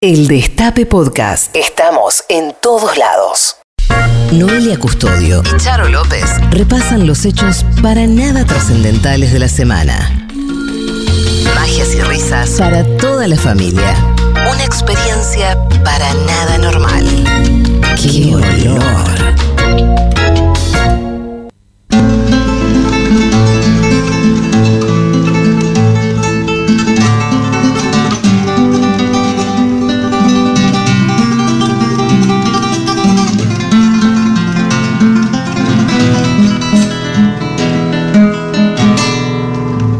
El Destape Podcast. Estamos en todos lados. Noelia Custodio y Charo López repasan los hechos para nada trascendentales de la semana. Magias y risas para toda la familia. Una experiencia para nada normal. ¡Qué olor!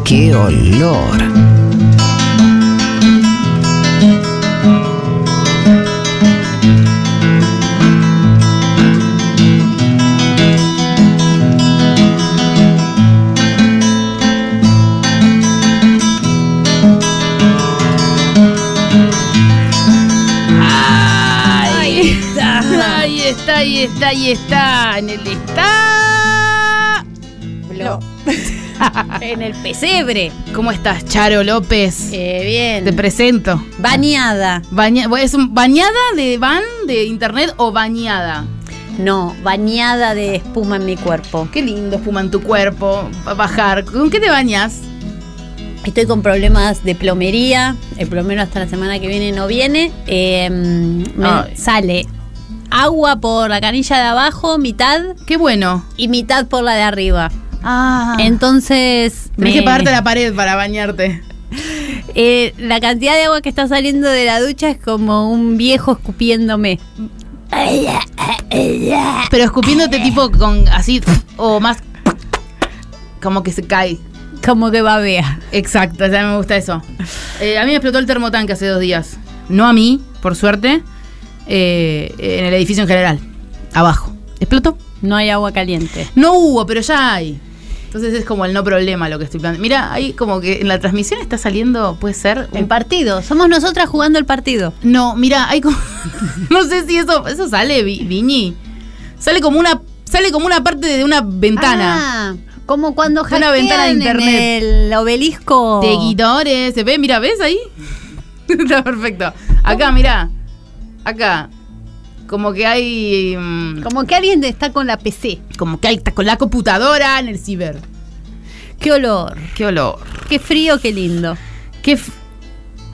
¡Qué olor! Ahí está, ahí está, ahí está, ahí está. En el está. en el pesebre. ¿Cómo estás, Charo López? Eh, bien. Te presento. Bañada. Baña- ¿Es un bañada de van de internet o bañada? No, bañada de espuma en mi cuerpo. Qué lindo espuma en tu cuerpo. Bajar. ¿Con qué te bañas? Estoy con problemas de plomería. El plomero hasta la semana que viene no viene. Eh, me sale agua por la canilla de abajo, mitad, Qué bueno. y mitad por la de arriba. Ah. Entonces. Tenés me- que pagarte la pared para bañarte. eh, la cantidad de agua que está saliendo de la ducha es como un viejo escupiéndome. Pero escupiéndote tipo con así o más como que se cae. Como que babea. Exacto, ya me gusta eso. Eh, a mí me explotó el termotanque hace dos días. No a mí, por suerte, eh, en el edificio en general. Abajo. ¿Explotó? No hay agua caliente. No hubo, pero ya hay. Entonces es como el no problema lo que estoy planteando. Mira, ahí como que en la transmisión está saliendo, puede ser. El un- partido. Somos nosotras jugando el partido. No, mira, hay como. no sé si eso. Eso sale, Vi- Viñi. Sale como una. Sale como una parte de una ventana. Ah, como cuando una ventana de internet. En el obelisco. De guidores. ¿Se ve? Mira, ¿ves ahí? Está perfecto. Acá, mira. Acá. Como que hay. mm, Como que alguien está con la PC. Como que hay está con la computadora en el ciber. Qué olor. Qué olor. Qué frío, qué lindo. Qué.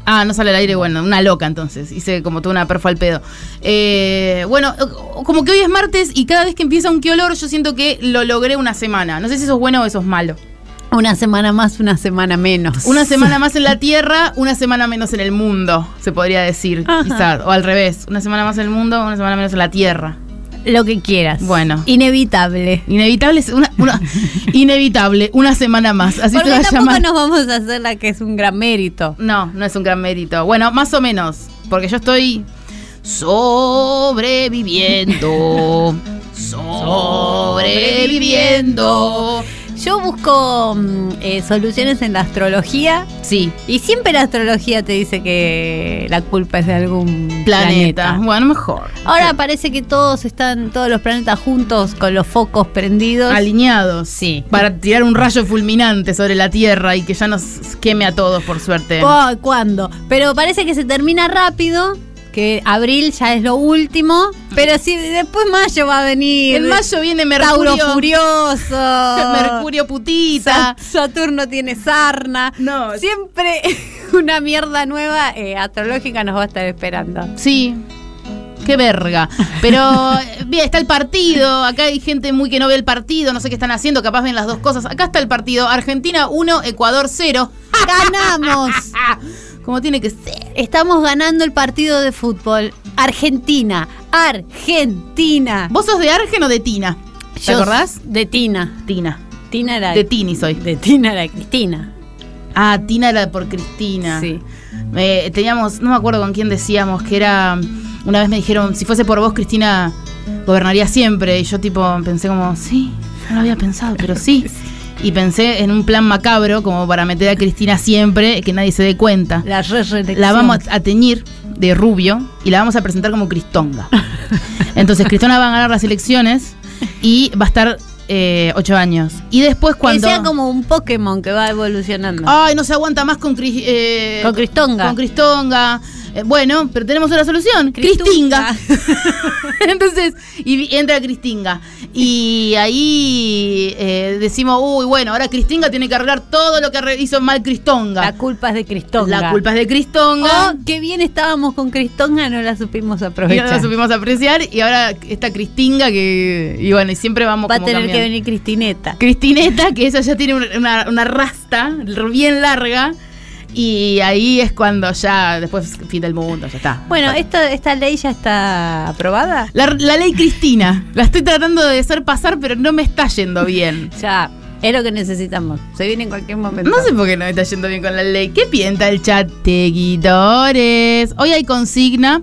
Ah, no sale al aire, bueno, una loca entonces. Hice como toda una perfo al pedo. Eh, bueno, como que hoy es martes y cada vez que empieza un qué olor, yo siento que lo logré una semana. No sé si eso es bueno o eso es malo. Una semana más, una semana menos. Una semana más en la Tierra, una semana menos en el mundo, se podría decir, quizás. O al revés, una semana más en el mundo, una semana menos en la Tierra. Lo que quieras. Bueno. Inevitable. Inevitable, es una, una- inevitable, una semana más. Así Porque se va a tampoco llamar. nos vamos a hacer la que es un gran mérito. No, no es un gran mérito. Bueno, más o menos, porque yo estoy sobreviviendo. Sobreviviendo. Yo busco mm, eh, soluciones en la astrología Sí, y siempre la astrología te dice que la culpa es de algún planeta. planeta. Bueno, mejor. Ahora parece que todos están, todos los planetas juntos con los focos prendidos. Alineados. Sí. Para tirar un rayo fulminante sobre la Tierra y que ya nos queme a todos, por suerte. Oh, ¿Cuándo? Pero parece que se termina rápido, que abril ya es lo último, pero sí, después mayo va a venir. En mayo viene Tauro Mercurio. furioso. Mercurio putita. Sa- Saturno tiene sarna. No. Siempre una mierda nueva eh, astrológica nos va a estar esperando. Sí. Qué verga. Pero eh, bien, está el partido. Acá hay gente muy que no ve el partido. No sé qué están haciendo. Capaz ven las dos cosas. Acá está el partido. Argentina 1, Ecuador 0. ¡Ganamos! Como tiene que ser. Estamos ganando el partido de fútbol. Argentina. Argentina. ¿Vos sos de Argen o de Tina? ¿Te Yo acordás? De Tina. Tina. Tina era. De Tini soy. de Tina era Cristina. Ah, Tina era por Cristina. Sí. Eh, teníamos, no me acuerdo con quién decíamos, que era. Una vez me dijeron, si fuese por vos, Cristina gobernaría siempre. Y yo, tipo, pensé como, sí, no lo había pensado, pero sí. Y pensé en un plan macabro, como para meter a Cristina siempre, que nadie se dé cuenta. La re. La vamos a teñir de rubio y la vamos a presentar como Cristonga. Entonces, Cristonga va a ganar las elecciones y va a estar eh, ocho años. Y después, cuando. Que sea como un Pokémon que va evolucionando. Ay, no se aguanta más con, Cris- eh, Con Cristonga. Con Cristonga. Eh, bueno, pero tenemos una solución. Cristinga. Entonces, y entra Cristinga. Y ahí eh, decimos, uy, bueno, ahora Cristinga tiene que arreglar todo lo que hizo mal Cristonga. La culpa es de Cristonga. La culpa es de Cristonga. Oh, qué bien estábamos con Cristonga, no la supimos y aprovechar. no la supimos apreciar. Y ahora está Cristinga que. Y bueno, y siempre vamos Va a tener que venir Cristineta. Cristineta, que ella ya tiene una, una- una rasta bien larga. Y ahí es cuando ya, después fin del mundo, ya está. Bueno, esto, esta ley ya está aprobada. La, la ley Cristina, la estoy tratando de hacer pasar, pero no me está yendo bien. Ya, es lo que necesitamos. Se viene en cualquier momento. No sé por qué no me está yendo bien con la ley. ¿Qué piensa el chat, seguidores? Hoy hay consigna.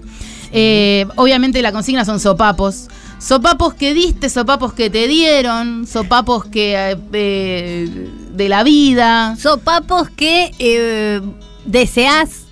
Eh, obviamente la consigna son sopapos. Sopapos que diste, sopapos que te dieron, sopapos que eh, de la vida. Sopapos que eh, deseas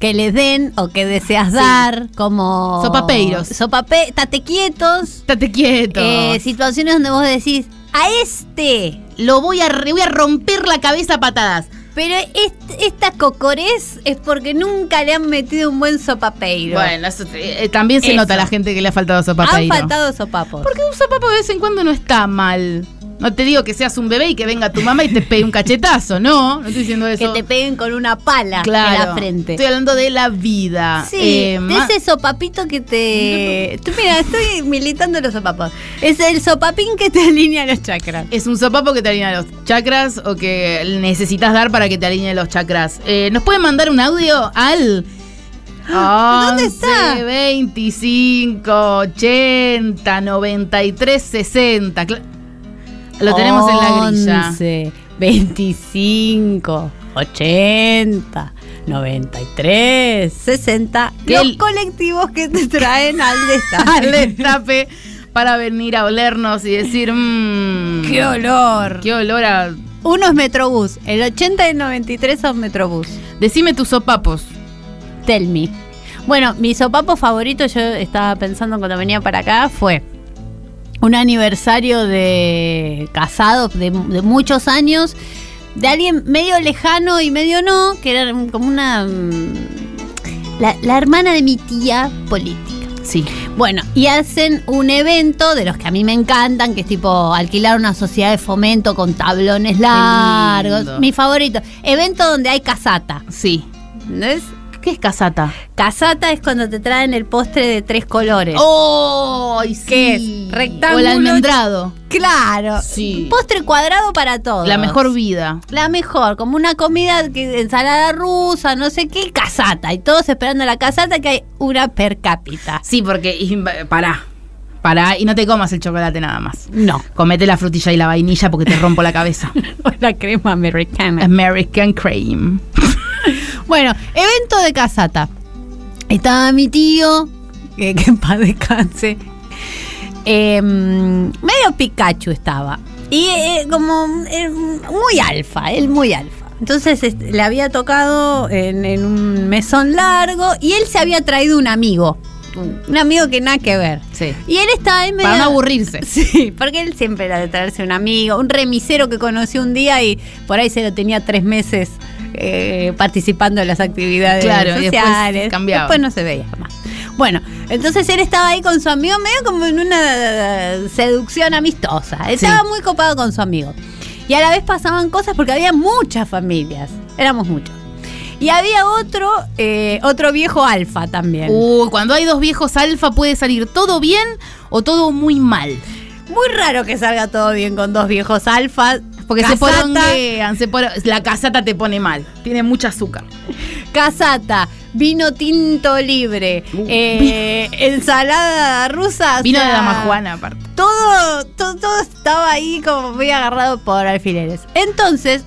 que les den o que deseas dar, como. Sopapeiros. Sopape, tate quietos. Estate quieto. Eh, situaciones donde vos decís, a este. Lo voy a, voy a romper la cabeza a patadas. Pero est- esta cocorés es porque nunca le han metido un buen sopapeiro. Bueno, eso, eh, también se Eso. nota a la gente que le ha faltado Han sopapeiro. faltado sopapos. Porque un sopapo de vez en cuando no está mal. No te digo que seas un bebé y que venga tu mamá y te pegue un cachetazo, no, no estoy diciendo Que eso. te peguen con una pala claro, en la frente. Estoy hablando de la vida. Sí, Eh, de ese sopapito que te. Tú, mira, estoy militando los sopapos. Es el sopapín que te alinea los chakras. ¿Es un sopapo que te alinea los chakras o que necesitas dar para que te alinee los chakras? Eh, ¿Nos pueden mandar un audio al... ¿Dónde está? 11, 25, 80, 93, 60. Lo tenemos en la grilla. 11, 25, 80, 93, 60. Que los el- colectivos que te traen al Al destape. destape para venir a olernos y decir... mmm, ¡Qué olor! Qué olor a... Uno es Metrobús. El 80 y el 93 son Metrobús. Decime tus sopapos. Tell me. Bueno, mi sopapo favorito, yo estaba pensando cuando venía para acá, fue un aniversario de casados de, de muchos años, de alguien medio lejano y medio no, que era como una... mm, La, la hermana de mi tía política. Sí. Bueno, y hacen un evento de los que a mí me encantan, que es tipo alquilar una sociedad de fomento con tablones largos. Mi favorito. Evento donde hay casata. Sí. ¿Entendés? ¿Qué es casata? Casata es cuando te traen el postre de tres colores. ¡Oh! sí. ¿Qué es? Rectángulo. O el almendrado. Claro. Sí. Postre cuadrado para todos. La mejor vida. La mejor, como una comida, que ensalada rusa, no sé qué, casata. Y todos esperando la casata que hay una per cápita. Sí, porque. pará. Pará. Y no te comas el chocolate nada más. No. Comete la frutilla y la vainilla porque te rompo la cabeza. la crema americana. American Cream. Bueno, evento de casata. Estaba mi tío, que, que en paz descanse. Eh, medio Pikachu estaba. Y eh, como eh, muy alfa, él muy alfa. Entonces este, le había tocado en, en un mesón largo y él se había traído un amigo. Un amigo que nada que ver. Sí. Y él estaba ahí medio... Para no aburrirse. Sí, porque él siempre era de traerse un amigo, un remisero que conoció un día y por ahí se lo tenía tres meses eh, participando en las actividades Claro, después sociales. cambiaba. Después no se veía más. Bueno, entonces él estaba ahí con su amigo, medio como en una seducción amistosa. Estaba muy copado con su amigo. Y a la vez pasaban cosas porque había muchas familias. Éramos muchos. Y había otro, eh, otro viejo alfa también. Cuando hay dos viejos alfa puede salir todo bien o todo muy mal. Muy raro que salga todo bien con dos viejos alfa. Porque se poronguean, se poro- la casata te pone mal. Tiene mucha azúcar. Casata, vino tinto libre, Uh. eh, ensalada rusa. o Vino de sea, Juana, aparte. Todo, todo, todo estaba ahí como muy agarrado por alfileres. Entonces,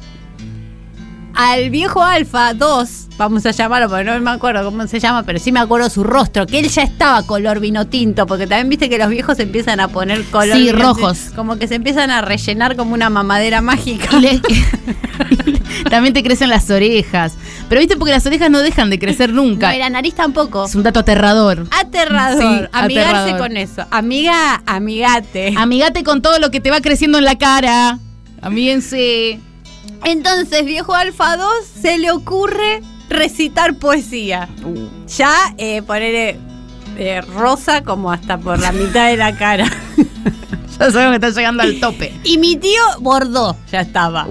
al viejo Alfa 2, vamos a llamarlo porque no me acuerdo cómo se llama, pero sí me acuerdo su rostro, que él ya estaba color vino tinto, porque también viste que los viejos se empiezan a poner color Sí, rojos. Como que se empiezan a rellenar como una mamadera mágica. Le- también te crecen las orejas. Pero viste, porque las orejas no dejan de crecer nunca. No, y la nariz tampoco. Es un dato aterrador. Aterrador. Sí, Amigarse aterrador. con eso. Amiga, amigate. Amigate con todo lo que te va creciendo en la cara. Amíguense. Entonces, viejo Alfa 2 se le ocurre recitar poesía. Ya eh, ponerle eh, rosa como hasta por la mitad de la cara. Ya sabemos que está llegando al tope. Y mi tío bordó, ya estaba.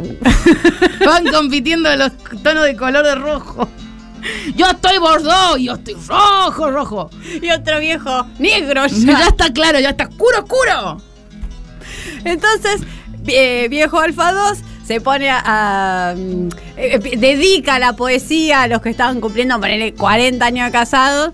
Van compitiendo los tonos de color de rojo. Yo estoy bordó, yo estoy rojo, rojo. Y otro viejo negro Ya, ya. está claro, ya está oscuro, oscuro. Entonces, eh, viejo Alfa 2 se pone a. a, mm, eh, dedica la poesía a los que estaban cumpliendo, ponerle 40 años de casados.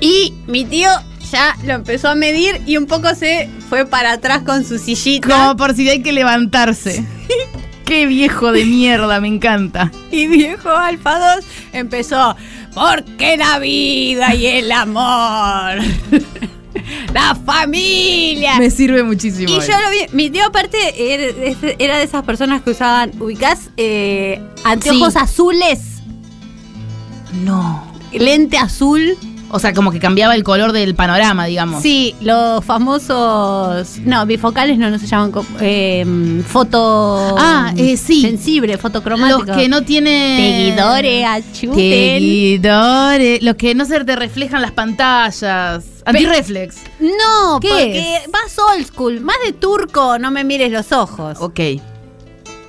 Y mi tío ya lo empezó a medir y un poco se fue para atrás con su sillita. Como por si hay que levantarse. Qué viejo de mierda, me encanta. Y viejo Alfa 2 empezó, porque la vida y el amor, la familia. Me sirve muchísimo. Y eso. yo lo vi, mi tío aparte era, de esas personas que usaban, ubicás, eh, anteojos Sí. azules, No. lente azul. O sea, como que cambiaba el color del panorama, digamos. Sí, los famosos, no, bifocales no, no se llaman, eh, foto... Ah, eh, sí. Sensible, fotocromático. Los que no tienen. Seguidores, achuten. Seguidores. Los que no se te reflejan las pantallas. Antireflex. No, ¿Qué porque es? más old school, más de turco, no me mires los ojos. Ok.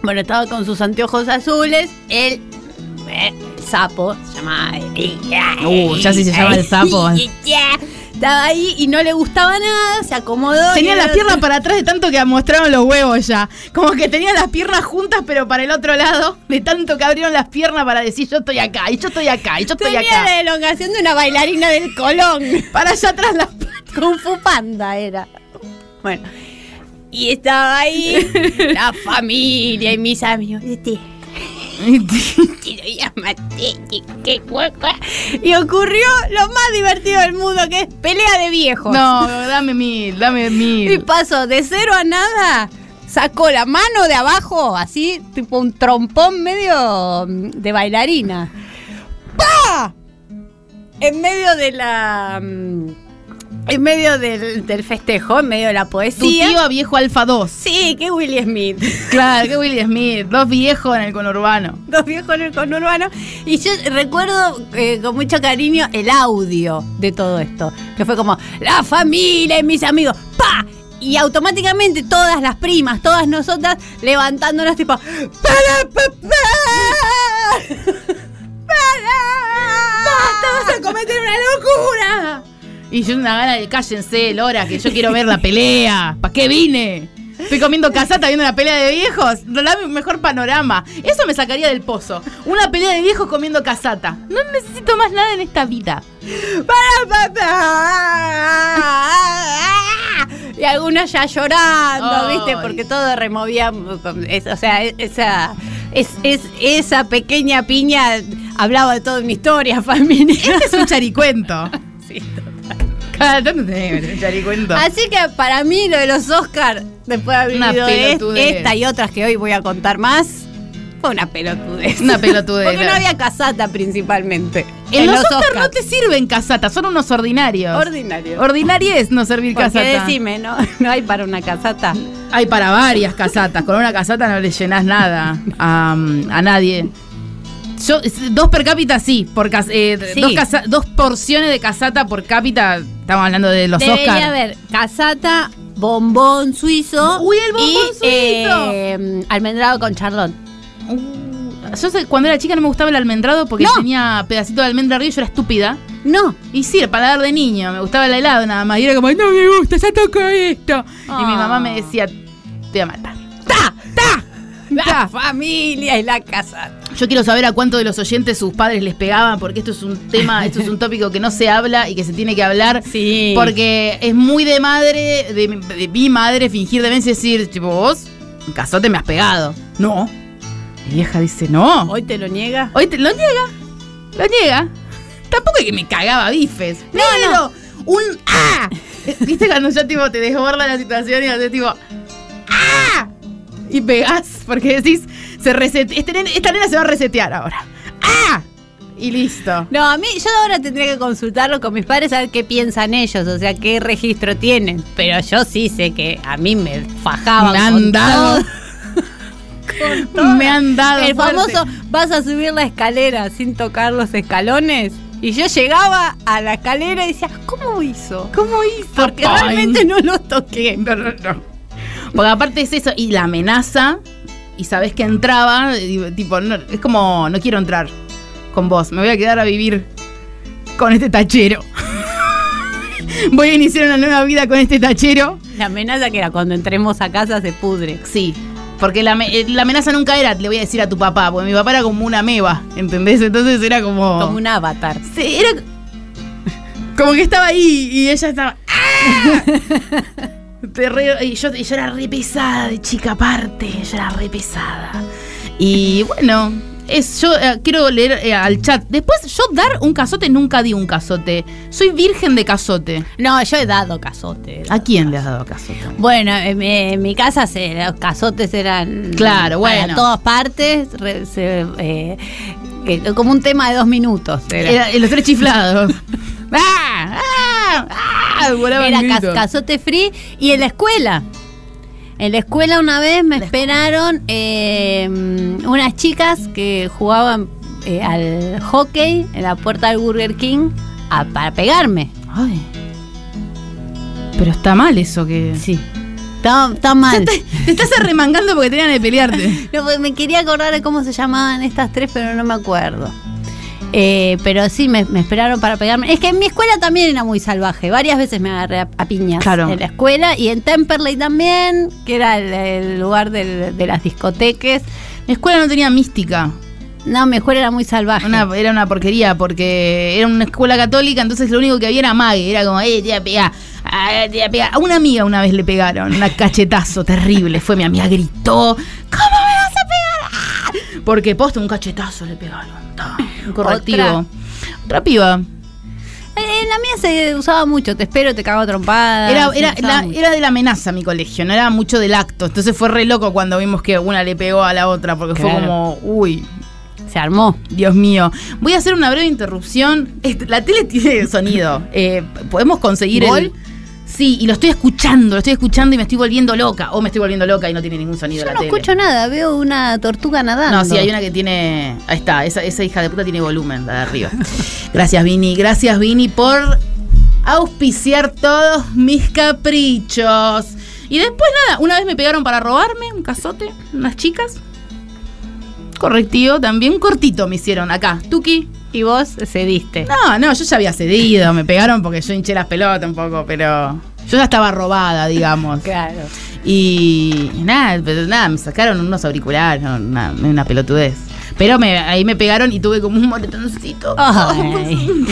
Bueno, estaba con sus anteojos azules, el, eh, el sapo, se llama... Uh, ya si se llama el sapo. Estaba ahí y no le gustaba nada, se acomodó. Tenía las piernas para atrás de tanto que mostraron los huevos ya. Como que tenía las piernas juntas, pero para el otro lado, de tanto que abrieron las piernas para decir yo estoy acá, y yo estoy acá, y yo estoy Tenía acá. la elongación de una bailarina del Colón. Para allá atrás las Kung Fu Panda era. Bueno. Y estaba ahí la familia y mis amigos. Este, Y ocurrió lo más divertido del mundo, que es pelea de viejos. No, dame mil, dame Y mil. pasó de cero a nada. Sacó la mano de abajo, así, tipo un trompón medio mm, de bailarina. ¡Pa! En medio de la. En medio del, del festejo, en medio de la Tu poesía. tío a viejo Alfa 2. Sí, que Willy Smith. Claro, que Willy Smith. Dos viejos en el conurbano. Dos viejos en el conurbano. Y yo recuerdo eh, con mucho cariño el audio de todo esto. Que fue como, la familia y mis amigos. ¡Pa! Y automáticamente todas las primas, todas nosotras, levantándonos tipo, ¡Para, papá! ¡Para! ¡Basta, vas a cometer una locura! Y yo una gana de cállense, Lora, que yo quiero ver la pelea. ¿Para qué vine? Estoy comiendo casata viendo una pelea de viejos. Dame un mejor panorama. Eso me sacaría del pozo. Una pelea de viejos comiendo casata. No necesito más nada en esta vida. Y algunas ya llorando, Ay. ¿viste? Porque todo removía. o sea, esa, es, es- esa pequeña piña hablaba de toda una historia familiar. Este es un charicuento. Sí. Cada tanto tenés un charicuento. Así que para mí lo de los Oscars, después de haber Una vivido es- pelotudez. esta y otras que hoy voy a contar más, fue una pelotudez. Una pelotudez, Porque no había casata principalmente. En los Oscar Oscars. no te sirven casata, son unos ordinarios. Ordinario. Ordinario es no servir Porque casata. decime, ¿no? No hay para una casata. Hay para varias casatas. Con una casata no le llenás nada a, a nadie. Yo, es- dos per cápita sí, por eh, Sí. Dos, casa- dos porciones de casata por cápita. Estamos hablando de los Debería Oscars. haber casata, bombón suizo. Uy, el bombón y, suizo. eh, almendrado con charlón. Uh, yo sé, cuando era chica no me gustaba el almendrado porque No. tenía pedacito de almendra arriba y yo era estúpida. No. Y sí, el paladar de niño, me gustaba el helado nada más. Y era como, no me gusta, ya toca esto. Y mi Ah. mamá me decía, te voy a matar. ¡Ta! ¡Ta! La familia y la casata. Yo quiero saber a cuánto de los oyentes sus padres les pegaban, porque esto es un tema, esto es un tópico que no se habla y que se tiene que hablar. Sí. Porque es muy de madre, de, mi- de mi madre, fingir demencia y decir, tipo, vos, en casote me has pegado. No. Mi vieja dice, no. Hoy te lo niega. Hoy te lo niega. Lo niega. Tampoco es que me cagaba bifes. No, pero no. un ¡ah! ¿Viste cuando ya tipo te desborda la situación y haces tipo ¡ah! Y pegás porque decís, se resete, este esta nena se va a resetear ahora. ¡Ah! Y listo. No, a mí, yo ahora tendría que consultarlo con mis padres a ver qué piensan ellos, o sea, qué registro tienen. Pero yo sí sé que a mí me fajaban Me han con dado. todo. Me han dado. El fuerte. famoso, vas a subir la escalera sin tocar los escalones. Y yo llegaba a la escalera y decía, ¿cómo hizo? ¿Cómo hizo? Porque realmente no los toqué. No, no, no. Porque aparte es eso, y la amenaza, y sabes que entraba, y, tipo, no, es como, no quiero entrar con vos, me voy a quedar a vivir con este tachero. voy a iniciar una nueva vida con este tachero. La amenaza que era cuando entremos a casa se pudre. Sí, porque la, eh, la amenaza nunca era, le voy a decir a tu papá, porque mi papá era como una meba, ¿entendés? Entonces era como... Como un avatar. Sí, era como que estaba ahí y ella estaba. ¡Ah! Re- y, yo, y yo era re pesada de chica aparte, yo era re pesada. Y bueno, es, yo eh, quiero leer eh, al chat. Después, yo dar un cazote nunca di un cazote. Soy virgen de cazote. No, yo he dado cazote. ¿A quién le has dado cazote? Bueno, en mi, en mi casa se, los cazotes eran Claro, bueno. todas partes, re- se- eh, como un tema de dos minutos. Era, Era, los tres chiflados. ¡Ah! ¡Ah! ¡Ah! Volaban Era cas- gritos. cazote free y en la escuela. En la escuela una vez me esperaron eh, unas chicas que jugaban eh, al hockey en la puerta del Burger King a- para pegarme. Ay. Pero está mal eso que. Sí. Está, está mal. Te, te estás arremangando porque tenían de pelearte. No, me quería acordar de cómo se llamaban estas tres, pero no me acuerdo. Eh, pero sí, me, me esperaron para pegarme. Es que en mi escuela también era muy salvaje. Varias veces me agarré a, a piñas Claro. en la escuela y en Temperley también, que era el, el lugar del- de las discotecas. Mi escuela no tenía mística. No, mi escuela era muy salvaje. Una- era una porquería porque era una escuela católica, entonces lo único que había era mague. Era como, eh, te voy a pegar, ah, te voy a pegar. A una amiga una vez le pegaron, una cachetazo terrible. Fue mi amiga, gritó, ¿cómo me vas a pegar? Ah, Porque posta un cachetazo le pegaron. Un correctivo. Otra. Otra piba. Eh, En la mía se usaba mucho, te espero, te cago a trompadas. Era, la- de la amenaza mi colegio, no era mucho del acto. Entonces fue re loco cuando vimos que una le pegó a la otra, porque fue como, uy, Se armó. Dios mío. Voy a hacer una breve interrupción. La tele tiene sonido. Eh, ¿Podemos conseguir ¿Gol? el...? Sí, y lo estoy escuchando, lo estoy escuchando y me estoy volviendo loca. O me estoy volviendo loca y no tiene ningún sonido Yo la no tele. escucho nada, veo una tortuga nadando. No, sí, hay una que tiene. Ahí está, esa, esa hija de puta tiene volumen, la de arriba. Gracias, Vini. Gracias, Vini, por auspiciar todos mis caprichos. Y después nada, una vez me pegaron para robarme un cazote, unas chicas. Correctivo, también cortito me hicieron acá. Tuki. Y vos cediste. No, no, yo ya había cedido, me pegaron porque yo hinché las pelotas un poco, pero yo ya estaba robada, digamos. Claro. Y nada, pero nada, me sacaron unos auriculares, una pelotudez. Pero me, ahí me pegaron y tuve como un moretoncito. Ay,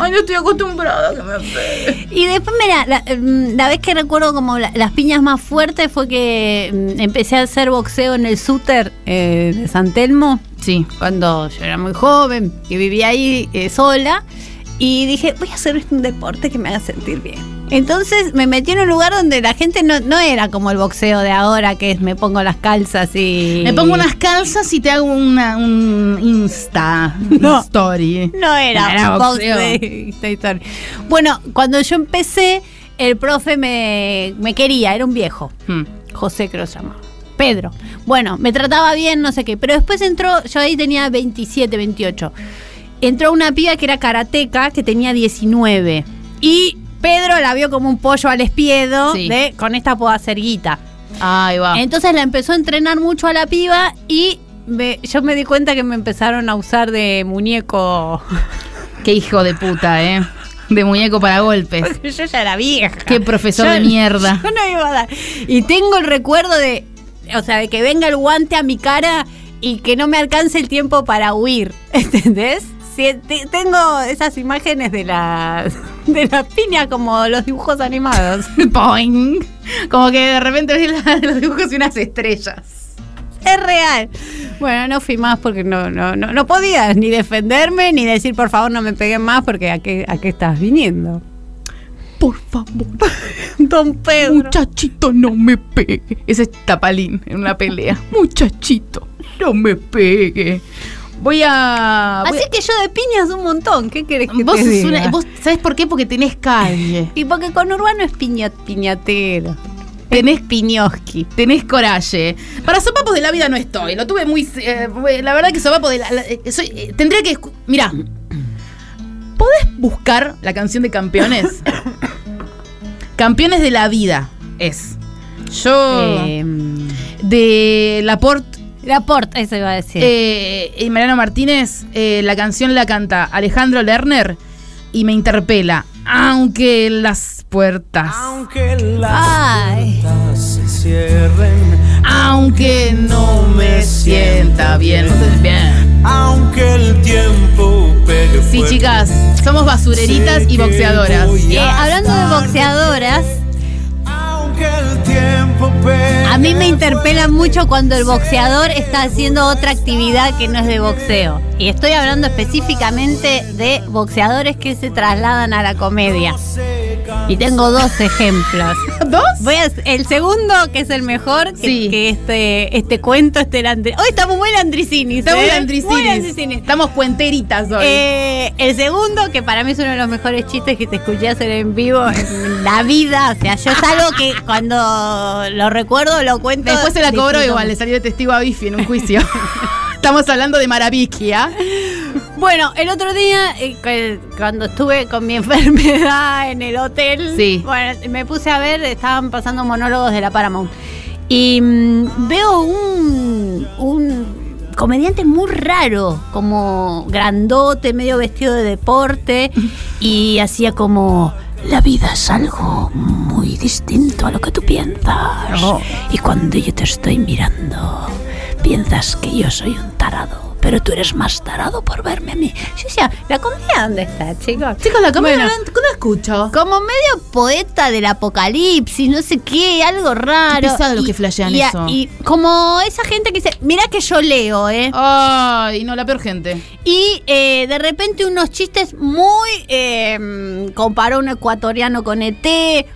Ay, no estoy acostumbrada a que me peguen. Y después, mira, la, mm, la vez que recuerdo como la- las piñas más fuertes fue que mm, empecé a hacer boxeo en el súter eh, de San Telmo, Sí. cuando yo era muy joven, que vivía ahí eh, sola, y dije, voy a hacer un deporte que me haga sentir bien. Entonces me metí en un lugar donde la gente no, no era como el boxeo de ahora, que es me pongo las calzas y... Me pongo unas calzas y te hago una, un Insta No. story. No era, era boxeo. de esta historia. Bueno, cuando yo empecé, el profe me, me quería, era un viejo. Hmm. José que se llamaba. Pedro. Bueno, me trataba bien, no sé qué. Pero después entró, yo ahí tenía 27, 28. Entró una piba que era karateca, que tenía 19. Y Pedro la vio como un pollo al espiedo Sí. de con esta puedo hacer guita. Ahí va. Entonces la empezó a entrenar mucho a la piba y me- yo me di cuenta que me empezaron a usar de muñeco. Qué hijo de puta, ¿eh? De muñeco para golpes. yo ya era vieja. Qué profesor Yo- de mierda. Yo no iba a dar. Y tengo el recuerdo de, o sea, de que venga el guante a mi cara y que no me alcance el tiempo para huir. ¿Entendés? Tengo esas imágenes de la, de la piña como los dibujos animados. Poing. Como que de repente ves la- los dibujos y unas estrellas. Es real. Bueno, no fui más porque no, no, no, no podía ni defenderme ni decir por favor no me peguen más porque a qué, a qué estás viniendo. Por favor, Don Pedro. muchachito, no me pegue. Ese es Tapalín en una pelea. Muchachito, no me pegue. Voy a. voy Así a- que yo de piñas un montón. ¿Qué querés que vos, te sos diga? una- vos sabés por qué? Porque tenés calle. Y porque con Urbano es piña, piñatero. Tenés Piñoski. Tenés coraje. Para sopapos de la vida no estoy. Lo tuve muy. eh, la verdad que sopapos de la. la- eh, soy- eh, tendría que. Mirá. ¿Podés buscar la canción de campeones? campeones de la vida es. Yo. Eh, de Laporte Laporte, eso iba a decir. eh, y Mariano Martínez, eh, la canción la canta Alejandro Lerner y me interpela. Aunque las puertas. Aunque las Ay. puertas se cierren, Aunque no me sienta bien. Bien. aunque el tiempo pegue Sí, chicas, somos basureritas y boxeadoras. Eh, hablando de boxeadoras, a mí me interpela mucho cuando el boxeador está haciendo otra actividad que no es de boxeo. Y estoy hablando específicamente de boxeadores que se trasladan a la comedia. Y tengo dos ejemplos. ¿Dos? Voy a, el segundo, que es el mejor, que, Sí. que este, este cuento, este Hoy estamos muy landricinis. Estamos ¿eh? landricinis. Muy landricinis. Estamos cuenteritas hoy. Eh, el segundo, que para mí es uno de los mejores chistes que te escuché hacer en vivo en la vida. O sea, yo es algo que cuando lo recuerdo lo cuento. Después se la cobró igual, le salió de testigo a Bifi en un juicio. Estamos hablando de Maraviquia. Bueno, el otro día, eh, cuando estuve con mi enfermedad en el hotel, Sí. bueno, me puse a ver, estaban pasando monólogos de la Paramount. Y mm, veo un, un comediante muy raro, como grandote, medio vestido de deporte, y hacía como. La vida es algo muy distinto a lo que tú piensas. Oh. Y cuando yo te estoy mirando, piensas que yo soy un tarado, pero tú eres más tarado por verme a mí. Yo decía, ¿la comedia dónde está, chicos? Chicos, la comedia Bueno. no, no escucho. Como medio poeta del apocalipsis, no sé qué, algo raro. Qué lo que flashean y, eso. Y como esa gente que dice, mira que yo leo, ¿eh? Ay, no, la peor gente. Y eh, de repente unos chistes muy... Eh, comparó un ecuatoriano con ET,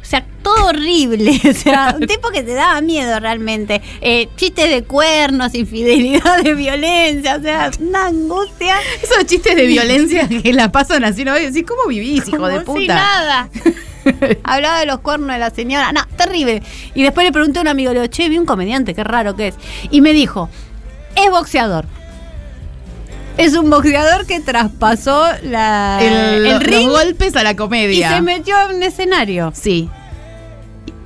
o sea, todo horrible. O sea, un tipo que te daba miedo realmente. Eh, chistes de cuernos, infidelidad, de violencia, o sea, una angustia. Esos chistes de violencia que la pasan así, ¿no? Y decís, ¿cómo vivís, hijo de Como si puta? nada. Hablaba de los cuernos de la señora. No, terrible. Y después le pregunté a un amigo, le digo, che, vi un comediante, qué raro que es. Y me dijo, es boxeador. Es un boxeador que traspasó la, El, el, ring los golpes a la y comedia. se metió en un escenario. Sí.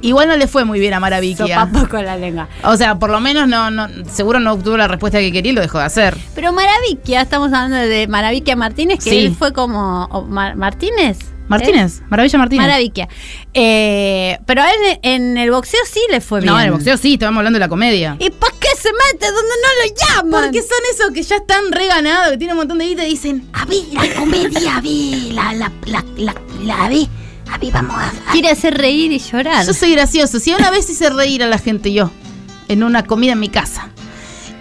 Igual no le fue muy bien a Maraviquia. Sopapo con la lengua. O sea, por lo menos no, no, seguro no obtuvo la respuesta que quería y lo dejó de hacer. Pero Maraviquia, estamos hablando de Maraviquia Martínez, que Sí. él fue como... Mar- ¿Martínez? Martínez, Maravilla ¿Eh? Martínez. Maraviquia. Eh, pero a él en el boxeo sí le fue bien. No, en el boxeo sí, estábamos hablando de la comedia. ¿Y para qué se mete donde no lo llaman? Porque son esos que ya están reganados, que tienen un montón de guita y dicen, A ver, la comedia, a ver, la, la, la, la, la, a ver, a vamos a... a- Quiere hacer reír y llorar. yo soy gracioso. Si una vez hice reír a la gente yo, en una comida en mi casa.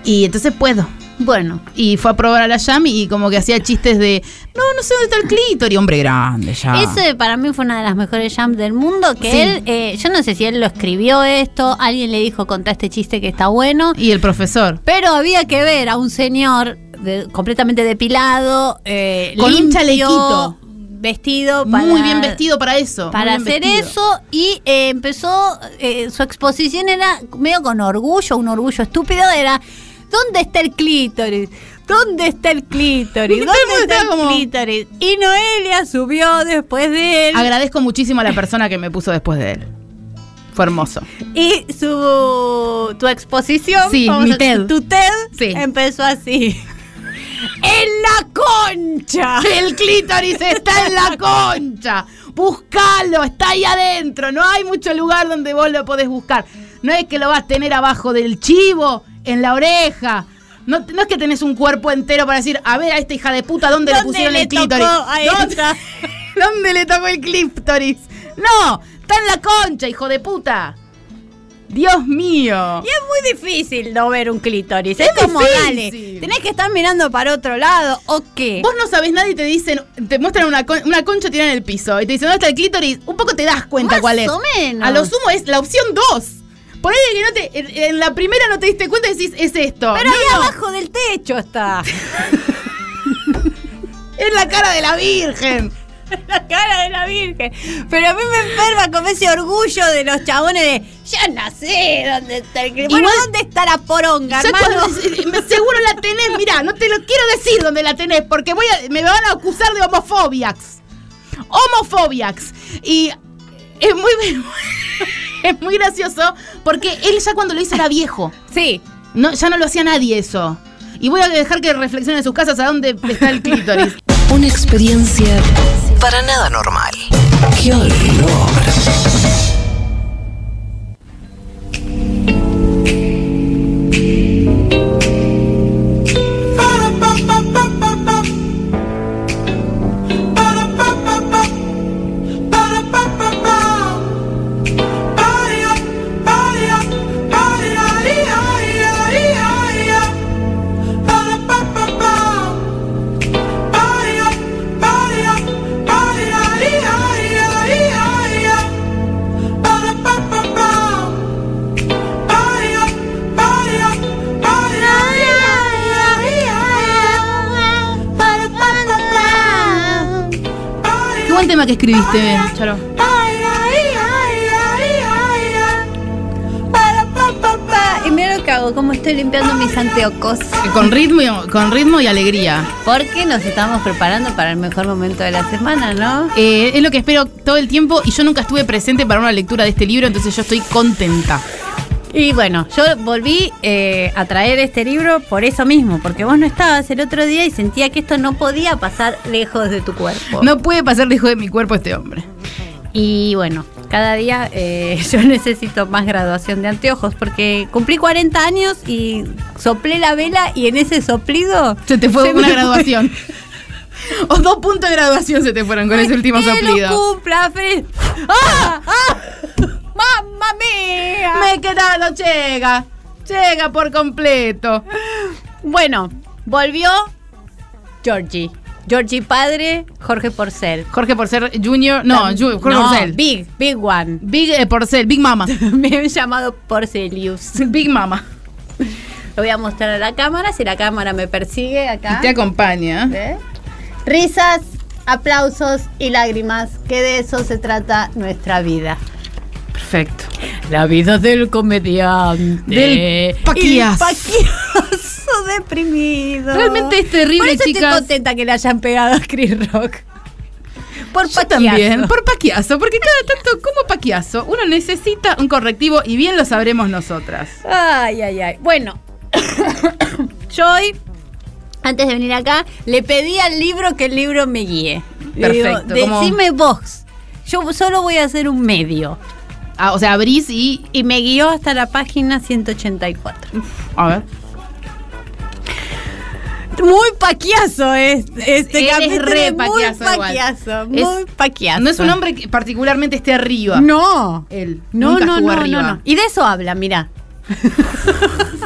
Y entonces puedo. Bueno, Y fue a probar a la Yam y como que hacía chistes de, no, no sé dónde está el clítoris, hombre grande ya. ese para mí fue una de las mejores jams del mundo. Que Sí. él, eh, yo no sé si él lo escribió esto, alguien le dijo contá este chiste que está bueno. Y el profesor. Pero había que ver a un señor de- completamente depilado, eh, Con un chalequito. Vestido para, Muy bien vestido para eso. para hacer vestido. eso y eh, empezó, eh, su exposición era medio con orgullo, un orgullo estúpido, era ¿dónde está el clítoris? ¿Dónde está el clítoris? ¿Dónde está el como- clítoris? Y Noelia subió después de él Agradezco muchísimo a la persona que me puso después de él. Fue hermoso. y su tu exposición, Sí, mi TED. tu TED Sí. empezó así. ¡En la concha! El clítoris está en la concha. Búscalo, está ahí adentro. No hay mucho lugar donde vos lo podés buscar. No es que lo vas a tener abajo del chivo, en la oreja. No, no es que tenés un cuerpo entero para decir, a ver a esta hija de puta, ¿dónde, le ¿Dónde pusieron le el clítoris? ¿Dónde? ¿Dónde le tocó el clítoris? No, está en la concha, hijo de puta. Dios mío. Y es muy difícil no ver un clítoris. Es, Es como, dale, tenés que estar mirando para otro lado, ¿o qué? Vos no sabés nada y te dicen, te muestran una, con- una concha tirada en el piso y te dicen, ¿dónde está el clítoris? Un poco te das cuenta Más cuál es. o menos. A lo sumo es la opción 2. Por ahí que no te, en, en la primera no te diste cuenta y decís, es esto. Pero No, ahí no, abajo del techo está. Es la cara de la Virgen. la cara de la Virgen. Pero a mí me enferma con ese orgullo de los chabones de yo no sé dónde está el Bueno, Igual- ¿dónde está la poronga, Ya hermano? cuando- seguro la tenés, mirá, no te lo quiero decir dónde la tenés, porque voy a- me van a acusar de homofobiax. Homofobiax. Y es muy, es muy gracioso, porque él ya cuando lo hizo era viejo. Sí. No, ya no lo hacía nadie eso. Y voy a dejar que reflexionen en sus casas a dónde está el clítoris. Una experiencia para nada normal. ¡Qué olor! Tema que escribiste, Charo. Y mira lo que hago, cómo estoy limpiando mis anteojos. Con ritmo, y- con ritmo y alegría. Porque nos estamos preparando para el mejor momento de la semana, ¿no? Eh, es lo que espero todo el tiempo y yo nunca estuve presente para una lectura de este libro, entonces yo estoy contenta. Y bueno, yo volví eh, a traer este libro por eso mismo, porque vos no estabas el otro día y sentía que esto no podía pasar lejos de tu cuerpo. No puede pasar lejos de mi cuerpo este hombre. Y bueno, cada día eh, yo necesito más graduación de anteojos, porque cumplí 40 años y soplé la vela y en ese soplido... Se te fue se una graduación. O dos puntos de graduación se te fueron con ese último ¡Que lo soplido. cumpla! ¡Ah! ¡Ah! ¡Mamma mía! Me he quedado, llega. Llega por completo. Bueno, volvió Georgie. Georgie padre, Jorge Porcel. Jorge Porcel Junior. No, Jorge No, Porcel. Big, Big One. Big eh, Porcel, Big Mama. Me han llamado Porcelius. Big Mama. Lo voy a mostrar a la cámara, si la cámara me persigue acá. Te acompaña. Risas, aplausos y lágrimas, que de eso se trata nuestra vida. Perfecto. La vida del comediante. Del paquiazo. Deprimido. Realmente es terrible, Por eso chicas. estoy contenta que le hayan pegado a Chris Rock. Por Yo paquiazo. también, por paquiazo, porque cada tanto como paquiazo uno necesita un correctivo y bien lo sabremos nosotras. Ay, ay, ay. Bueno, yo hoy, antes de venir acá, le pedí al libro que el libro me guíe. Perfecto, Digo, como- Decime vos. Yo solo voy a hacer un medio. Ah, o sea, abrís y. Y me guió hasta la página 184. A ver. Muy paquiazo es este re es muy paquiazo igual. paquiazo. Es- Muy paquiazo. No es un hombre que particularmente esté arriba. No. Él. No, Nunca no, estuvo no, arriba. no, no. Y de eso habla, mira.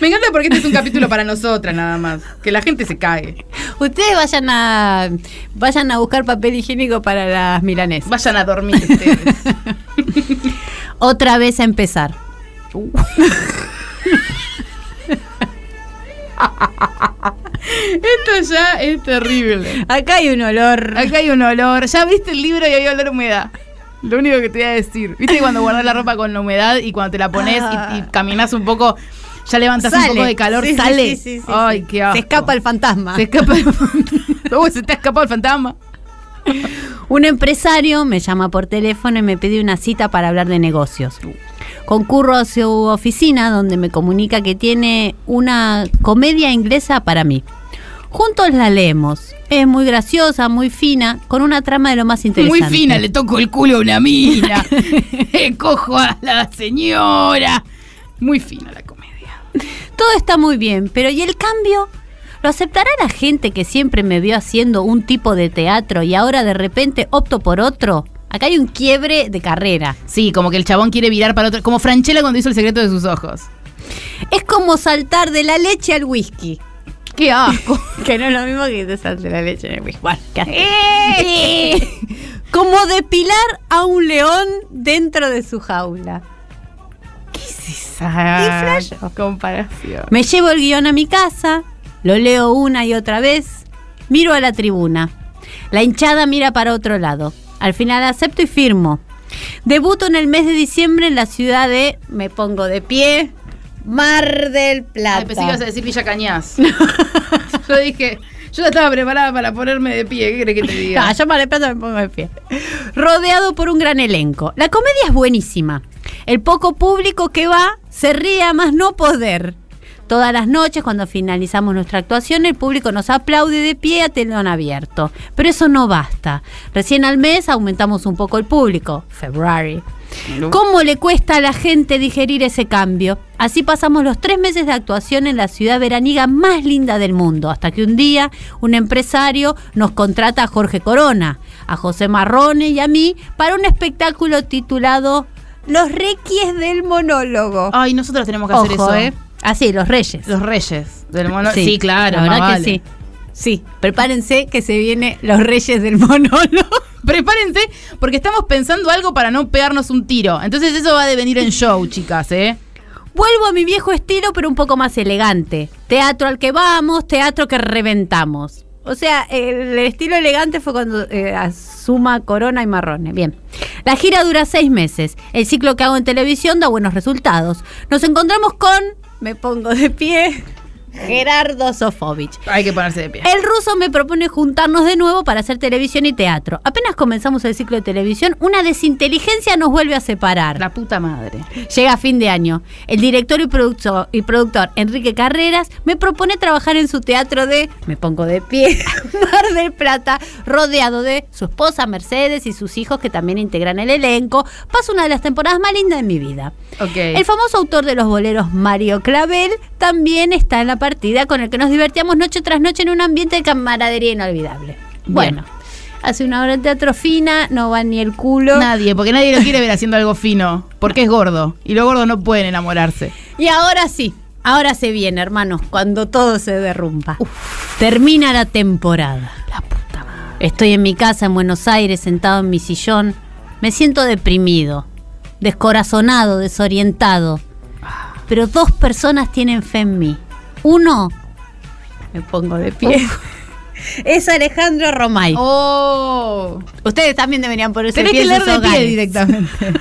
Me encanta porque este es un capítulo para nosotras nada más. Que la gente se cae. Ustedes vayan a vayan a buscar papel higiénico para las milanesas. Vayan a dormir ustedes. Otra vez a empezar. Esto ya es terrible. Acá hay un olor. Acá hay un olor. Ya viste el libro y hay olor a humedad. Lo único que te voy a decir. ¿Viste cuando guardas la ropa con la humedad y cuando te la pones y, y caminas un poco, ya levantas un poco de calor, Sí, sale? sí, sí, sí, Ay, sí. qué asco. Se escapa el fantasma. Se escapa el Uy, se te ha escapado el fantasma. Un empresario me llama por teléfono y me pide una cita para hablar de negocios. Concurro a su oficina donde me comunica que tiene una comedia inglesa para mí. Juntos la leemos. Es muy graciosa, muy fina, con una trama de lo más interesante. Muy fina, le toco el culo a una mina. Cojo a la señora. Muy fina la comedia. Todo está muy bien, pero ¿y el cambio? ¿Lo aceptará la gente que siempre me vio haciendo un tipo de teatro y ahora de repente opto por otro? Acá hay un quiebre de carrera. Sí, como que el chabón quiere virar para otro. Como Franchella cuando hizo el secreto de sus ojos. Es como saltar de la leche al whisky. Qué asco. Que no es lo mismo que te salte la leche en el ¿qué haces? Como depilar a un león dentro de su jaula. Esa Y flash. comparación. Me llevo el guion a mi casa, lo leo una y otra vez, miro a la tribuna. La hinchada mira para otro lado. Al final acepto y firmo. Debuto en el mes de diciembre en la ciudad de, me pongo de pie, Mar del Plata. Ay, pensé que ibas a decir Villa Cañas. yo dije, yo ya estaba preparada para ponerme de pie. ¿Qué crees que te diga? Ah, yo Mar del Plata me pongo de pie. Rodeado por un gran elenco. La comedia es buenísima. El poco público que va se ríe a más no poder. Todas las noches, cuando finalizamos nuestra actuación, el público nos aplaude de pie a telón abierto. Pero eso no basta. Recién al mes aumentamos un poco el público. February. ¿Cómo le cuesta a la gente digerir ese cambio? Así pasamos los tres meses de actuación en la ciudad veraniga más linda del mundo, hasta que un día un empresario nos contrata a Jorge Corona, a José Marrone y a mí para un espectáculo titulado Los Requies del Monólogo. Ay, nosotros tenemos que hacer eso. ¿eh? Ah, sí, Los Reyes. Los Reyes del mono. Sí, claro, la verdad que vale. sí. Sí, prepárense que se viene Los Reyes del Monólogo. Prepárense, porque estamos pensando algo para no pegarnos un tiro. Entonces eso va a devenir en show, chicas, ¿eh? Vuelvo a mi viejo estilo, pero un poco más elegante. Teatro al que vamos, teatro que reventamos. O sea, el estilo elegante fue cuando eh, asuma Corona y Marrone. Bien. La gira dura seis meses. El ciclo que hago en televisión da buenos resultados. Nos encontramos con. Me pongo de pie. Gerardo Sofovich. Hay que ponerse de pie. El ruso me propone juntarnos de nuevo para hacer televisión y teatro. Apenas comenzamos el ciclo de televisión, una desinteligencia nos vuelve a separar. La puta madre. Llega fin de año. El director y productor, y productor Enrique Carreras me propone trabajar en su teatro de Me pongo de pie, Mar del Plata, rodeado de su esposa Mercedes y sus hijos que también integran el elenco. Paso una de las temporadas más lindas de mi vida. El famoso autor de los boleros Mario Clavel también está en la partida con el que nos divertíamos noche tras noche en un ambiente de camaradería inolvidable. Bueno, hace una hora de teatro fina, no va ni el culo. Nadie, porque nadie lo quiere ver haciendo algo fino. Porque es gordo. Y los gordos no pueden enamorarse. Y ahora sí, ahora se viene, hermanos, cuando todo se derrumba. Termina la temporada. La puta madre. Estoy en mi casa en Buenos Aires, sentado en mi sillón. Me siento deprimido, descorazonado, desorientado. Pero dos personas tienen fe en mí. Uno, me pongo de pie. Es Alejandro Romay. ¡Oh! Ustedes también deberían ponerse Tenés pie que leer de pie directamente.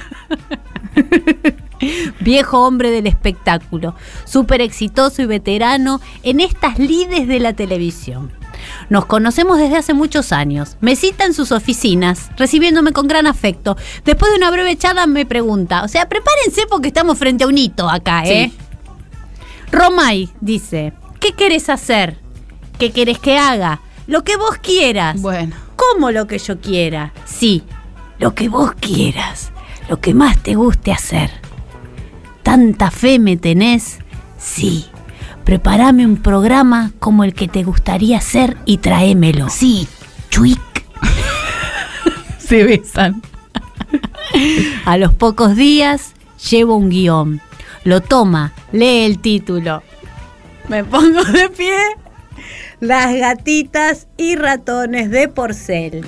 Viejo hombre del espectáculo, súper exitoso y veterano en estas lides de la televisión. Nos conocemos desde hace muchos años. Me cita en sus oficinas, recibiéndome con gran afecto. Después de una breve charla me pregunta, o sea, prepárense porque estamos frente a un hito acá, ¿eh? Sí. Romay dice, ¿qué querés hacer? ¿Qué querés que haga? Lo que vos quieras. Bueno. ¿Cómo lo que yo quiera? Sí, lo que vos quieras, lo que más te guste hacer. ¿Tanta fe me tenés? Sí. Prepárame un programa como el que te gustaría hacer y tráemelo. Sí, chuic. Se besan. A los pocos días llevo un guion. Lo toma, lee el título. Me pongo de pie. Las gatitas y ratones de porcel.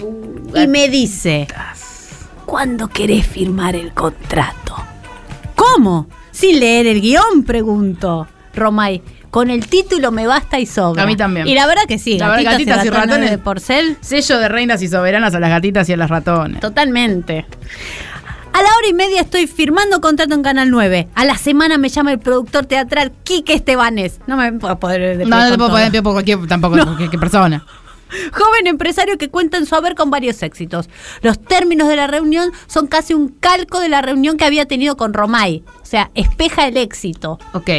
Y me dice, ¿cuándo querés firmar el contrato? ¿Cómo? Sin leer el guion, pregunto. Romay, con el título me basta y sobra. A mí también. Y la verdad que sí, La gatitas, y, ratones, de porcel. Sello de reinas y soberanas a las gatitas y a las ratones. Totalmente. A la hora y media estoy firmando contrato en Canal 9. A la semana me llama el productor teatral Quique Estebanes. No me puedo poder de No, no te puedo poner por cualquier, tampoco cualquier persona. Joven empresario que cuenta en su haber con varios éxitos. Los términos de la reunión son casi un calco de la reunión que había tenido con Romay. O sea, espeja el éxito. Ok.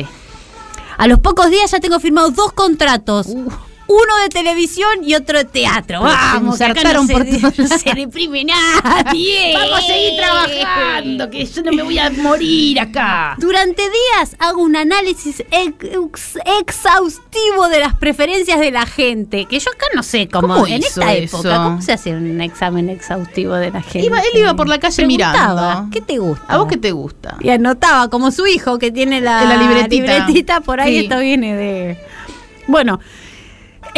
A los pocos días ya tengo firmados dos contratos. Uno de televisión y otro de teatro. Se Vamos, acá no se, por no se reprime nadie. Vamos a seguir trabajando, que yo no me voy a morir acá. Durante días hago un análisis ex- exhaustivo de las preferencias de la gente. Que yo acá no sé cómo, ¿Cómo en esta eso? época, ¿cómo se hace un examen exhaustivo de la gente? Iba- él iba por la calle mirando. ¿Qué te gusta? ¿A vos qué te gusta? Y anotaba, como su hijo que tiene la, La libretita. libretita, por ahí Sí. esto viene de. Bueno.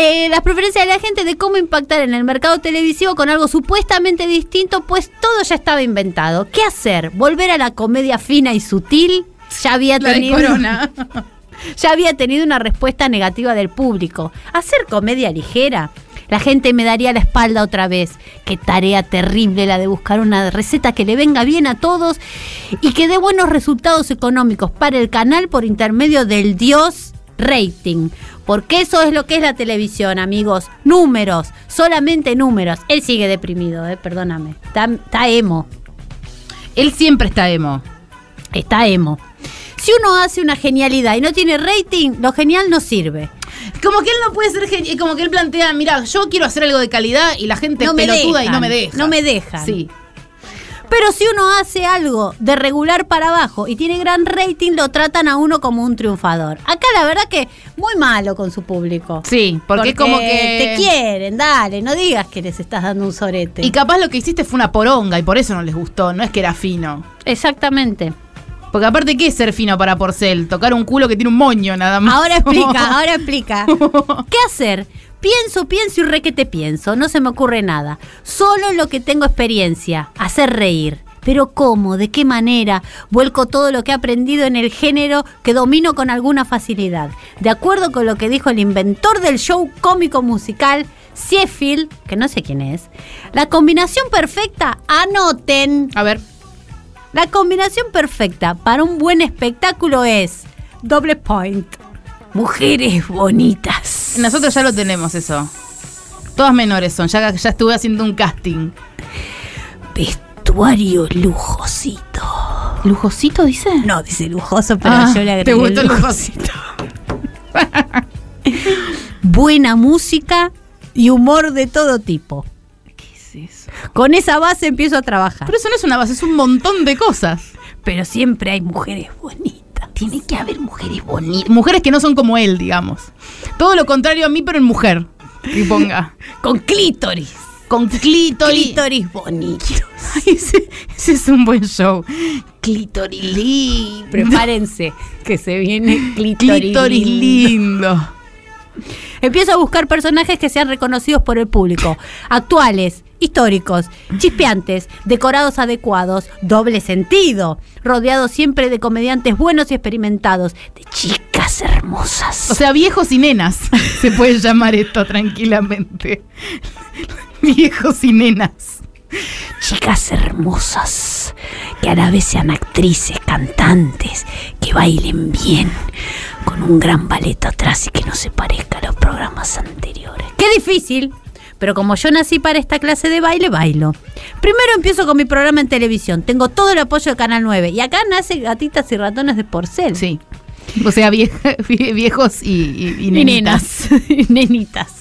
Eh, las preferencias de la gente de cómo impactar en el mercado televisivo con algo supuestamente distinto, pues todo ya estaba inventado. ¿Qué hacer? ¿Volver a la comedia fina y sutil? Ya había La tenido, Corona. ya había tenido una respuesta negativa del público. ¿Hacer comedia ligera? La gente me daría la espalda otra vez. Qué tarea terrible la de buscar una receta que le venga bien a todos y que dé buenos resultados económicos para el canal por intermedio del dios rating. Porque eso es lo que es la televisión, amigos. Números, solamente números. Él sigue deprimido, eh, perdóname. Está, está emo. Él siempre está emo. Está emo. Si uno hace una genialidad y no tiene rating, lo genial no sirve. Como que él no puede ser geni- como que él plantea, mira, yo quiero hacer algo de calidad y la gente No me pelotuda y no me deja. no me dejan. Sí. Pero si uno hace algo de regular para abajo y tiene gran rating, lo tratan a uno como un triunfador. Acá la verdad que muy malo con su público. Sí, porque, es como que te quieren, dale, no digas que les estás dando un sorete. Y capaz lo que hiciste fue una poronga y por eso no les gustó, no es que era fino. Exactamente. Porque aparte, ¿qué es ser fino para Porcel? Tocar un culo que tiene un moño nada más. Ahora explica, ahora explica. ¿Qué hacer? Pienso, pienso y re que te pienso. No se me ocurre nada. Solo lo que tengo experiencia. Hacer reír. Pero ¿cómo? ¿De qué manera? Vuelco todo lo que he aprendido en el género que domino con alguna facilidad. De acuerdo con lo que dijo el inventor del show cómico musical, Sheffield, que no sé quién es, la combinación perfecta, anoten, A ver. la combinación perfecta para un buen espectáculo es doble point. Mujeres bonitas. Nosotros ya lo tenemos eso. Todas menores son, ya, ya estuve haciendo un casting. Vestuario lujosito. ¿Lujosito dice? No, dice lujoso, pero Ah, yo le agregué ¿Te gustó el lujosito. lujosito? Buena música y humor de todo tipo. ¿Qué es eso? Con esa base empiezo a trabajar. Pero eso no es una base, es un montón de cosas. Pero siempre hay mujeres bonitas. Tiene que haber mujeres bonitas. Mujeres que no son como él, digamos. Todo lo contrario a mí, pero en mujer. Que ponga. Con clítoris. Con clítoris. Clítoris bonitos. Ay, ese, ese es un buen show. Clítoris lindo. Prepárense, que se viene clítoris, Clítoris lindo. lindo. Empiezo a buscar personajes que sean reconocidos por el público, actuales, históricos, chispeantes, decorados adecuados, doble sentido, rodeados siempre de comediantes buenos y experimentados, de chicas hermosas. O sea, viejos y nenas. Se puede llamar esto tranquilamente. Viejos y nenas. chicas hermosas, que a la vez sean actrices, cantantes, que bailen bien, con un gran ballet atrás y que no se parezca a los programas anteriores. ¡Qué difícil! Pero como yo nací para esta clase de baile, bailo. Primero empiezo con mi programa en televisión. Tengo todo el apoyo de Canal 9. Y acá nace Gatitas y Ratones de Porcel. Sí. O sea, vie- viejos y, y- y Y nenitas. nenas. Y nenitas.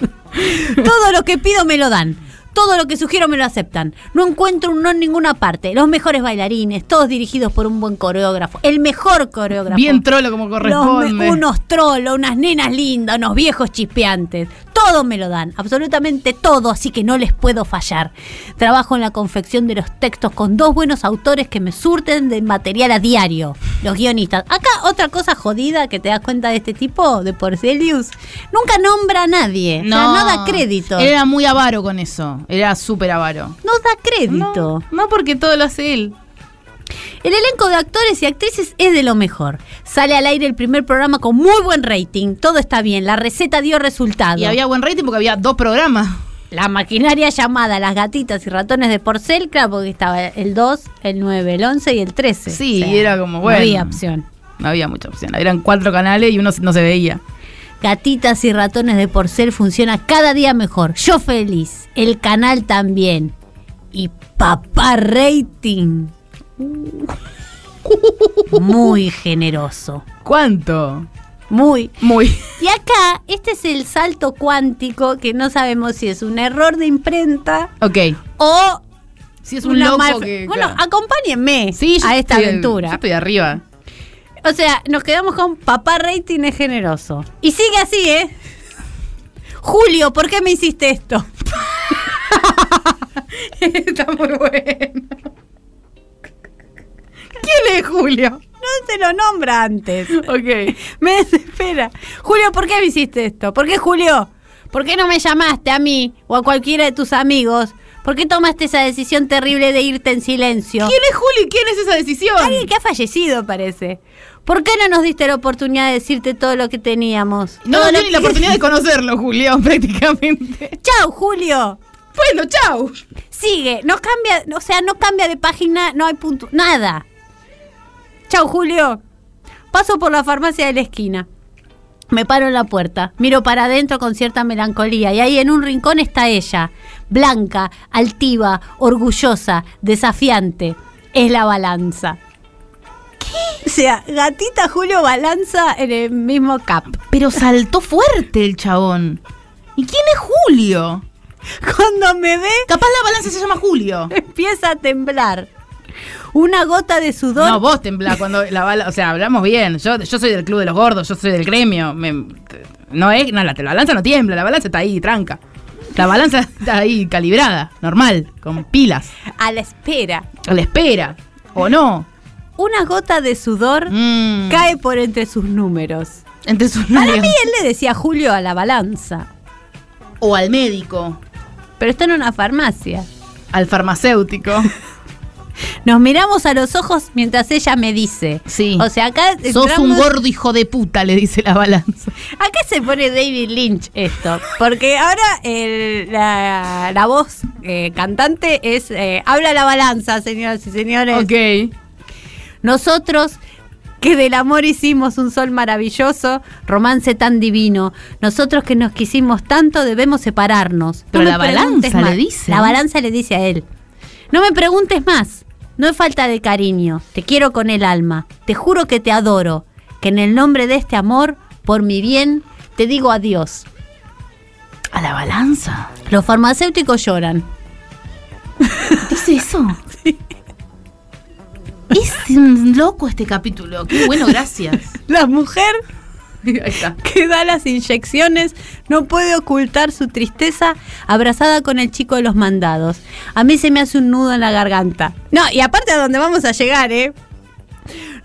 Todo lo que pido me lo dan. Todo lo que sugiero me lo aceptan. No encuentro un no en ninguna parte. Los mejores bailarines, todos dirigidos por un buen coreógrafo. El mejor coreógrafo. Bien trolo como Los corresponde. me- unos trolos, unas nenas lindas, unos viejos chispeantes. Todo me lo dan, absolutamente todo, así que no les puedo fallar. Trabajo en la confección de los textos con dos buenos autores que me surten de material a diario, los guionistas. Acá otra cosa jodida que te das cuenta de este tipo, de Porcelius, nunca nombra a nadie, no, no da crédito. Era muy avaro con eso. Era súper avaro. No da crédito. No, no porque todo lo hace él. El elenco de actores y actrices es de lo mejor. Sale al aire el primer programa con muy buen rating. Todo está bien. La receta dio resultado. Y había buen rating porque había dos programas. La maquinaria llamada Las Gatitas y Ratones de Porcel, claro, porque estaba el 2, el 9, el 11 y el 13. Sí, era como, bueno. No había opción. No había mucha opción. Eran cuatro canales y uno no se veía. Gatitas y Ratones de Porcel funciona cada día mejor. Yo feliz. El canal también. Y papá rating. Muy generoso. ¿Cuánto? Muy. Muy. Y acá, este es el salto cuántico que no sabemos si es un error de imprenta Ok. o Si es un una loco que. Bueno, claro. acompáñenme Sí, a esta estoy- aventura. Yo estoy arriba. O sea, nos quedamos con papá rating es generoso. Y sigue así, ¿eh? Julio, ¿por qué me hiciste esto? Está muy bueno. ¿Quién es Julio? No se lo nombra antes. Ok. Me desespera. Julio, ¿por qué me hiciste esto? ¿Por qué Julio? ¿Por qué no me llamaste a mí o a cualquiera de tus amigos ¿Por qué tomaste esa decisión terrible de irte en silencio? ¿Quién es Juli? ¿Quién es esa decisión? Alguien que ha fallecido, parece. ¿Por qué no nos diste la oportunidad de decirte todo lo que teníamos? No ni la oportunidad de conocerlo, Julio, prácticamente. ¡Chao, Julio! Bueno, chau. Sigue, no cambia, o sea, no cambia de página, no hay punto, nada. Chao, Julio. Paso por la farmacia de la esquina. Me paro en la puerta, miro para adentro con cierta melancolía y ahí en un rincón está ella, blanca, altiva, orgullosa, desafiante. Es la balanza. ¿Qué? O sea, gatita Julio balanza en el mismo cap. Pero saltó fuerte el chabón. ¿Y quién es Julio? Cuando me ve, Capaz la balanza se llama Julio. empieza a temblar. Una gota de sudor No, vos temblás cuando la bala. O sea, hablamos bien. Yo, yo soy del club de los gordos, yo soy del gremio. Me- no es. No, la, la balanza no tiembla, la balanza está ahí, tranca. La balanza está ahí calibrada, normal, con pilas. a la espera. A la espera. ¿O no? Una gota de sudor Mm. cae por entre sus números. Entre sus Para nalgas. mí él le decía Julio a la balanza, O al médico. pero está en una farmacia. Al farmacéutico. Nos miramos a los ojos mientras ella me dice. Sí. O sea, acá Sos un gordo hijo de puta, le dice la balanza. Acá se pone David Lynch esto, porque ahora el- la, la voz eh, cantante es eh, habla la balanza, señoras y señores. Ok. Nosotros que del amor hicimos un sol maravilloso, romance tan divino. Nosotros que nos quisimos tanto debemos separarnos. Pero la balanza le dice. La balanza le dice a él. No me preguntes más. No es falta de cariño. Te quiero con el alma. Te juro que te adoro. Que en el nombre de este amor, por mi bien, te digo adiós. ¿A la balanza? Los farmacéuticos lloran. ¿Dice eso? Es un loco este capítulo. Qué bueno, gracias. La mujer Que da las inyecciones no puede ocultar su tristeza abrazada con el chico de los mandados. A mí se me hace un nudo en la garganta. No, y aparte a donde vamos a llegar, ¿eh?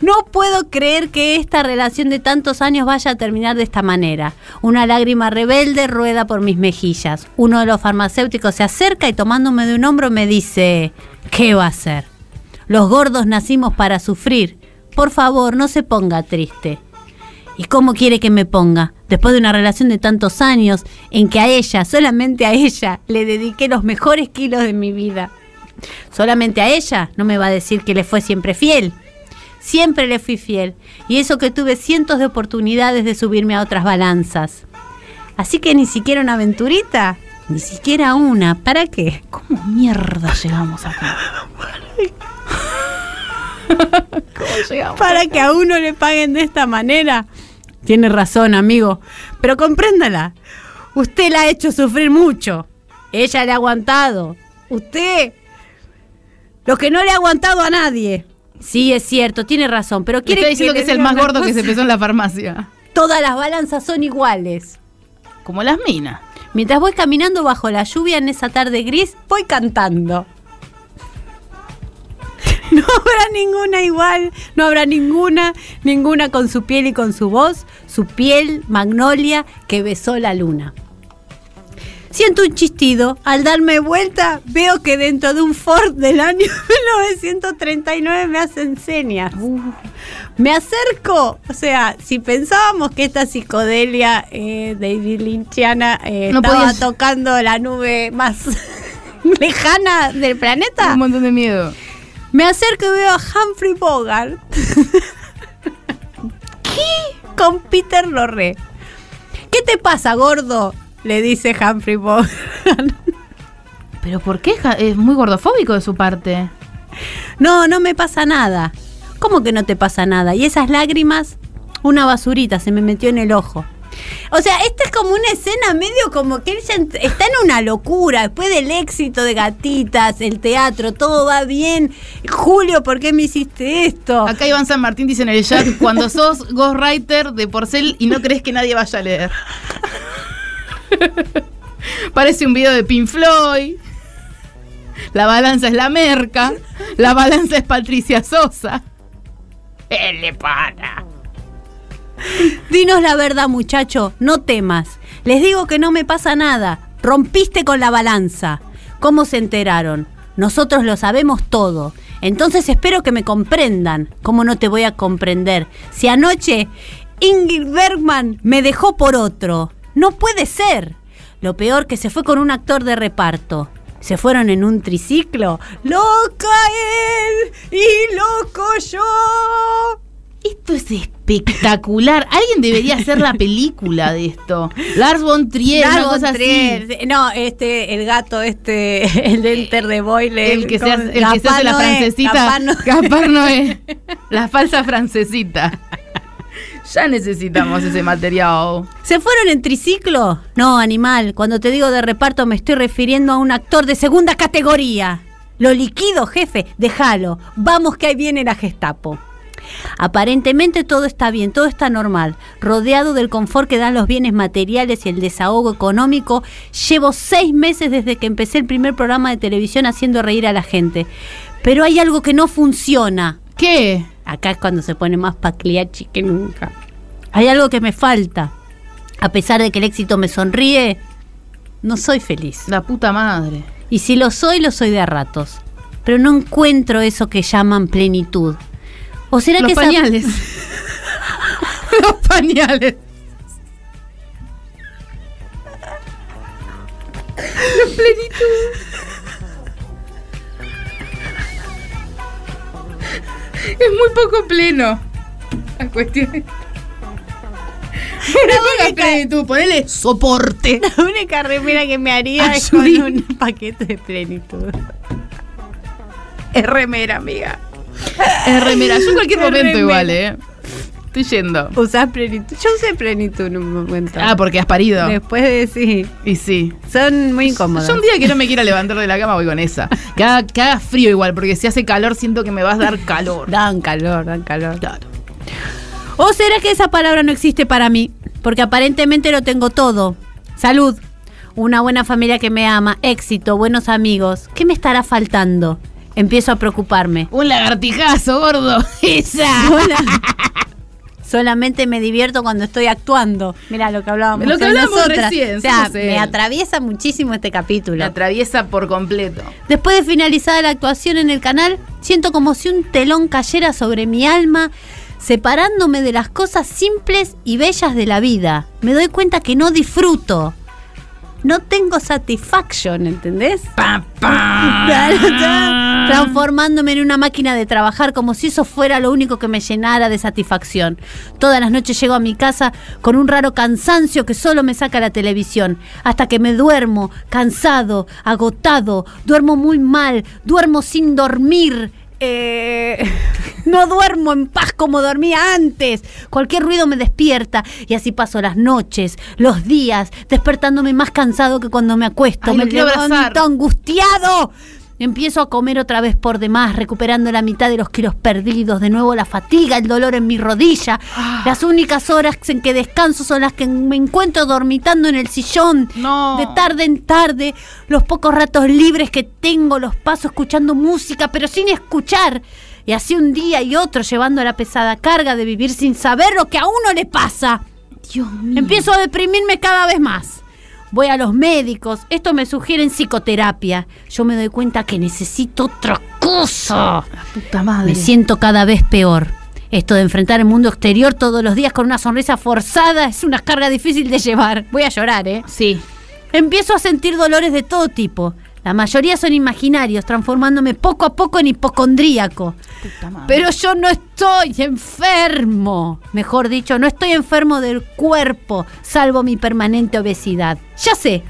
No puedo creer que esta relación de tantos años vaya a terminar de esta manera. Una lágrima rebelde rueda por mis mejillas. Uno de los farmacéuticos se acerca y tomándome de un hombro me dice, ¿qué va a hacer? Los gordos nacimos para sufrir. Por favor, no se ponga triste. ¿Y cómo quiere que me ponga? Después de una relación de tantos años en que a ella, solamente a ella, le dediqué los mejores kilos de mi vida. Solamente a ella no me va a decir que le fue siempre fiel. Siempre le fui fiel. Y eso que tuve cientos de oportunidades de subirme a otras balanzas. Así que ni siquiera una aventurita, ni siquiera una. ¿Para qué? ¿Cómo mierda llegamos acá? Para que a uno le paguen de esta manera. Tiene razón, amigo. Pero compréndala. Usted la ha hecho sufrir mucho. Ella le ha aguantado. Usted. Lo que no le ha aguantado a nadie. Sí, es cierto, tiene razón. Pero quiere está diciendo que, le es el más gordo que se pesó en la farmacia. Todas las balanzas son iguales. Como las minas. Mientras voy caminando bajo la lluvia en esa tarde gris, voy cantando. No habrá ninguna igual, no habrá ninguna, ninguna con su piel y con su voz, su piel magnolia que besó la luna. Siento un chistido, al darme vuelta veo que dentro de un Ford del año 1939 me hacen señas. Me acerco, o sea, si pensábamos que esta psicodelia eh, David Lynchiana eh, No estaba podías- tocando la nube más lejana del planeta, Un montón de miedo. Me acerco y veo a Humphrey Bogart. ¿Qué? Con Peter Lorre. ¿Qué te pasa, gordo? Le dice Humphrey Bogart. ¿Pero por qué? Es muy gordofóbico de su parte. No, no me pasa nada. ¿Cómo que no te pasa nada? Y esas lágrimas, una basurita se me metió en el ojo. O sea, esta es como una escena medio como que ent- está en una locura. Después del éxito de Gatitas, el teatro, todo va bien. Julio, ¿por qué me hiciste esto? Acá Iván San Martín dice en el chat, cuando sos ghostwriter de Porcel y no crees que nadie vaya a leer. Parece un video de Pink Floyd. La balanza es la merca. La balanza es Patricia Sosa. Él le para. Dinos la verdad, muchacho, no temas. Les digo que no me pasa nada. Rompiste con la balanza. ¿Cómo se enteraron? Nosotros lo sabemos todo. Entonces espero que me comprendan. ¿Cómo no te voy a comprender? Si anoche Ingrid Bergman me dejó por otro. No puede ser. Lo peor que se fue con un actor de reparto. Se fueron en un triciclo. ¡Loca él! ¡Y loco yo! Esto es espectacular. Alguien debería hacer la película de esto. Lars von Trier, Lars von Trier. así. No, este, el gato, este, el de Enter the Boyle. El que, se hace, el que se hace la francesita. Noé. Gaspar Noé. La falsa francesita. Ya necesitamos ese material. ¿Se fueron en triciclo? No, animal. Cuando te digo de reparto me estoy refiriendo a un actor de segunda categoría. Lo liquido, jefe. Déjalo. Vamos que ahí viene la Gestapo. Aparentemente todo está bien, todo está normal. Rodeado del confort que dan los bienes materiales y el desahogo económico, llevo seis meses desde que empecé el primer programa de televisión haciendo reír a la gente. Pero hay algo que no funciona. ¿Qué? Acá es cuando se pone más pacliachi que nunca. Hay algo que me falta. A pesar de que el éxito me sonríe, no soy feliz. La puta madre. Y si lo soy, lo soy de a ratos. Pero no encuentro eso que llaman plenitud. ¿O será Los que esa- pañales. Los pañales. La plenitud. Es muy poco pleno. La cuestión es. No pongas plenitud, ponele soporte. La única remera que me haría es con un paquete de plenitud. Es remera, amiga. Es remera. Yo en cualquier momento remera. igual, ¿eh? Estoy yendo. ¿Usás plenitud? Yo usé plenitud en un momento. Ah, porque has parido. Después de sí. Y sí. Son muy incómodos. Yo un día que no me quiera levantar de la cama voy con esa. Que haga, que haga frío igual, porque si hace calor siento que me vas a dar calor. Dan calor, dan calor. Claro. ¿O será que esa palabra no existe para mí? Porque aparentemente lo tengo todo. Salud, una buena familia que me ama, éxito, buenos amigos. ¿Qué me estará faltando? Empiezo a preocuparme. Un lagartijazo, gordo. Esa. Sola- Solamente me divierto cuando estoy actuando. Mira lo que hablábamos. Lo que hablamos recién, O sea, me atraviesa muchísimo este Me capítulo. atraviesa por completo. Después de finalizada la actuación en el canal, siento como si un telón cayera sobre mi alma, separándome de las cosas simples y bellas de la vida. Me doy cuenta que no disfruto. No tengo satisfaction, ¿entendés? Ya, Transformándome en una máquina de trabajar como si eso fuera lo único que me llenara de satisfacción. Todas las noches llego a mi casa con un raro cansancio que solo me saca la televisión. Hasta que me duermo, cansado, agotado, duermo muy mal, duermo sin dormir. Eh, no duermo en paz como dormía antes. Cualquier ruido me despierta y así paso las noches, los días, despertándome más cansado que cuando me acuesto. Ay, me levanto abrazar. angustiado. Empiezo a comer otra vez por demás, recuperando la mitad de los kilos perdidos. De nuevo la fatiga, el dolor en mi rodilla. Ah. Las únicas horas en que descanso son las que me encuentro dormitando en el sillón. No. De tarde en tarde, los pocos ratos libres que tengo los paso escuchando música, pero sin escuchar. Y así un día y otro llevando la pesada carga de vivir sin saber lo que a uno le pasa. Dios mío. Empiezo a deprimirme cada vez más. Voy a los médicos, esto me sugieren psicoterapia. Yo me doy cuenta que necesito otra cosa. Puta madre. Me siento cada vez peor. Esto de enfrentar el mundo exterior todos los días con una sonrisa forzada es una carga difícil de llevar. Voy a llorar, ¿eh? Sí. Empiezo a sentir dolores de todo tipo. La mayoría son imaginarios, transformándome poco a poco en hipocondríaco. Pero yo no estoy enfermo. Mejor dicho, no estoy enfermo del cuerpo, salvo mi permanente obesidad. Ya sé.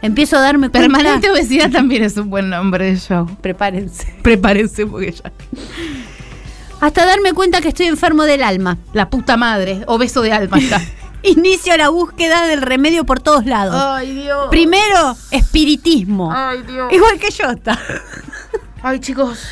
Empiezo a darme cuenta. Permanente obesidad también es un buen nombre de show. Prepárense. Prepárense porque ya. Hasta darme cuenta que estoy enfermo del alma. La puta madre. Obeso de alma está. Inicio la búsqueda del remedio por todos lados. Ay, Dios. Primero, espiritismo. Ay, Dios. Igual que yo está. Ay, chicos.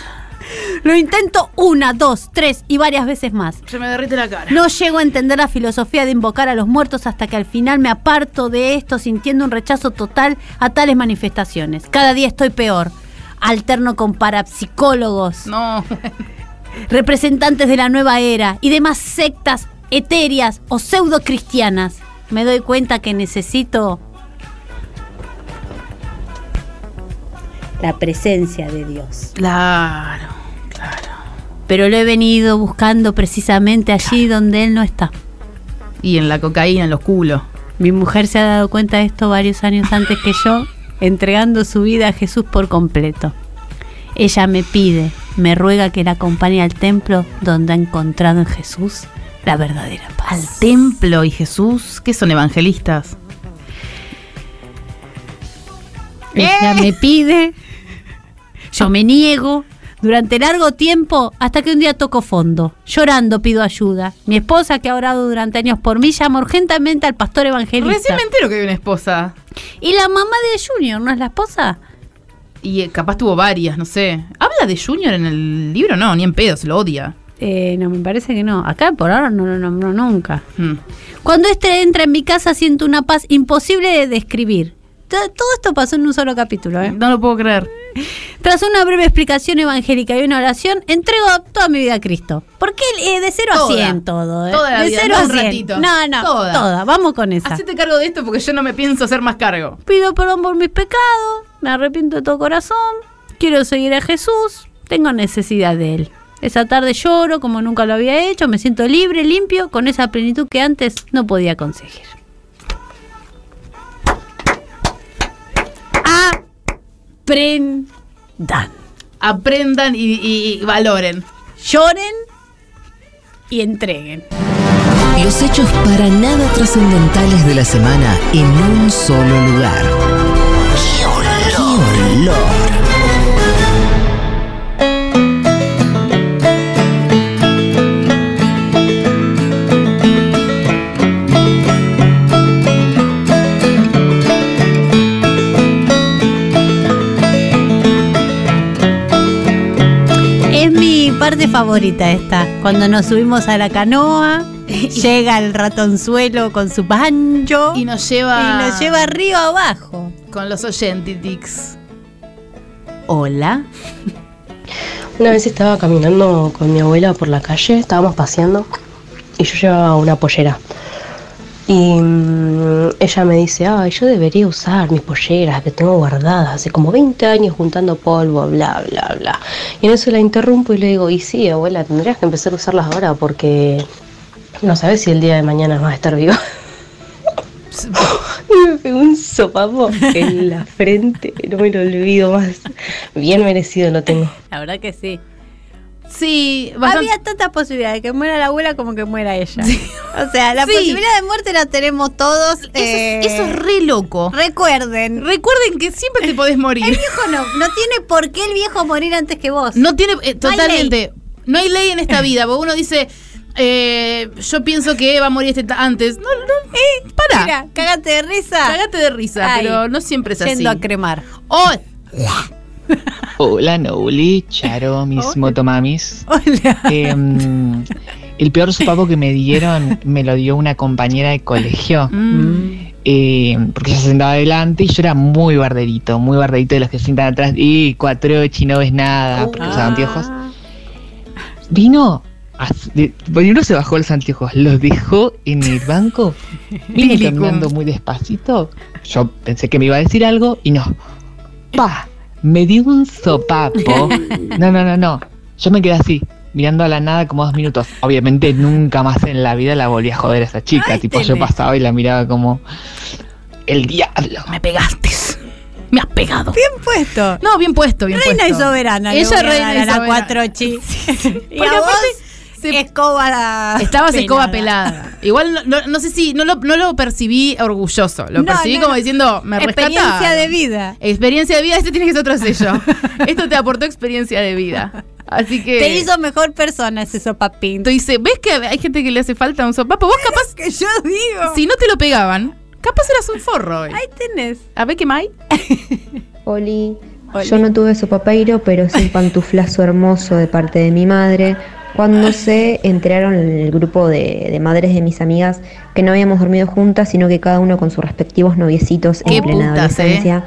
Lo intento una, dos, tres y varias veces más. Se me derrite la cara. No llego a entender la filosofía de invocar a los muertos hasta que al final me aparto de esto sintiendo un rechazo total a tales manifestaciones. Cada día estoy peor. Alterno con parapsicólogos, No. representantes de la nueva era y demás sectas etéreas o pseudo cristianas. Me doy cuenta que necesito la presencia de Dios. Claro, claro. Pero lo he venido buscando precisamente allí donde Él no está. Y en la cocaína, en los culos. Mi mujer se ha dado cuenta de esto varios años antes que yo, entregando su vida a Jesús por completo. Ella me pide, me ruega que la acompañe al templo donde ha encontrado en Jesús la verdadera Al paz. templo y Jesús, ¿qué son evangelistas? Ella me pide, yo me niego. Durante largo tiempo, hasta que un día toco fondo. Llorando pido ayuda. Mi esposa, que ha orado durante años por mí, llama urgentemente al pastor evangelista. Recién me entero que hay una esposa. Y la mamá de Junior, ¿no es la esposa? Y eh, capaz tuvo varias, no sé. ¿Habla de Junior en el libro? No, ni en pedo, se lo odia. Eh, no, me parece que no. Acá por ahora no lo nombró nunca. Hmm. Cuando este entra en mi casa siento una paz imposible de describir. To- Todo esto pasó en un solo capítulo, ¿eh? No lo puedo creer. Tras una breve explicación evangélica y una oración, entrego toda mi vida a Cristo. Porque eh, de cero a Toda. cien todo, ¿eh? Toda la de vida, cero no a un cien. ratito. No, no, Toda. toda. Vamos con esa. Hacete cargo de esto porque yo no me pienso hacer más cargo. Pido perdón por mis pecados, me arrepiento de todo corazón, quiero seguir a Jesús, tengo necesidad de Él. Esa tarde lloro como nunca lo había hecho, me siento libre, limpio, con esa plenitud que antes no podía conseguir. Aprendan, Aprendan y, y- y valoren. lloren y entreguen. Los hechos para nada trascendentales de la semana en un solo lugar. ¡Qué olor! ¡Qué olor! Parte favorita esta, cuando nos subimos a la canoa, llega el ratonzuelo con su banjo Y nos lleva. y nos lleva arriba abajo. Con los oyentitics. Hola. Una vez estaba caminando con mi abuela por la calle, estábamos paseando y yo llevaba una pollera. Y mm, ella me dice, ay, yo debería usar mis polleras que tengo guardadas hace como 20 años juntando polvo, bla, bla, bla. Y en eso la interrumpo y le digo, y sí, abuela, tendrías que empezar a usarlas ahora porque no sabes si el día de mañana vas a estar viva. Y me pegó un sopapo en la frente, no me lo olvido más. Bien merecido lo tengo. La verdad que sí. Sí, bastante. Había tantas posibilidades, que muera la abuela como que muera ella. O sea, la Sí. posibilidad de muerte la tenemos todos. Eso, eh, es, eso es re loco. Recuerden, Recuerden que siempre te podés el morir. viejo no, no tiene por qué el viejo morir antes que vos. No tiene. eh, totalmente. No hay ley en esta vida. Porque uno dice. eh, yo pienso que va a morir este antes. No, no. Eh, para. Mira, cágate de risa. Cagate de risa, Ay, pero no siempre es así. Yendo a cremar. Oh, Hola, Nouli, Charo, mis motomamis. Hola. Em, el peor sopapo que me dieron me lo dio una compañera de colegio. mm, eh, porque ella se sentaba adelante y yo era muy barderito, muy barderito de los que se sientan atrás. Y cuatrochi, no ves nada, porque Ah. usaba anteojos. Vino, as- de- uno se bajó los anteojos, los dejó en el banco, vino caminando muy despacito. Yo pensé que me iba a decir algo y no. ¡Pa! Me dio un sopapo. No, no, no, no. Yo me quedé así, mirando a la nada como dos minutos. Obviamente nunca más en la vida la volví a joder a esa chica. Ay, tipo, yo pasaba y la miraba como el diablo. me pegaste. Me has pegado. Bien puesto. No, bien puesto, bien Reina y puesto. soberana. le Ella voy a reina dar y a la soberana. cuatrochi. y Porque a vos, aparte se- escoba la Estabas escoba pelada. Igual no, no- no sé si no lo, no lo percibí orgulloso. Lo No, percibí no, como diciendo, me Experiencia rescataron. de vida. Experiencia de vida, este tiene que ser otro sello. Esto te aportó experiencia de vida. Así que. Te hizo mejor persona ese sopapín. Te dice, ¿ves que hay gente que le hace falta un sopapo? Vos capaz, que yo digo. si no te lo pegaban, capaz eras un forro. hoy. Ahí tenés. A ver qué más hay. Oli, Oli. yo no tuve sopapeiro, pero sí un pantuflazo hermoso de parte de mi madre. Cuando se enteraron en el grupo de, de madres de mis amigas que no habíamos dormido juntas, sino que cada uno con sus respectivos noviecitos en plena putas, ¿eh? adolescencia.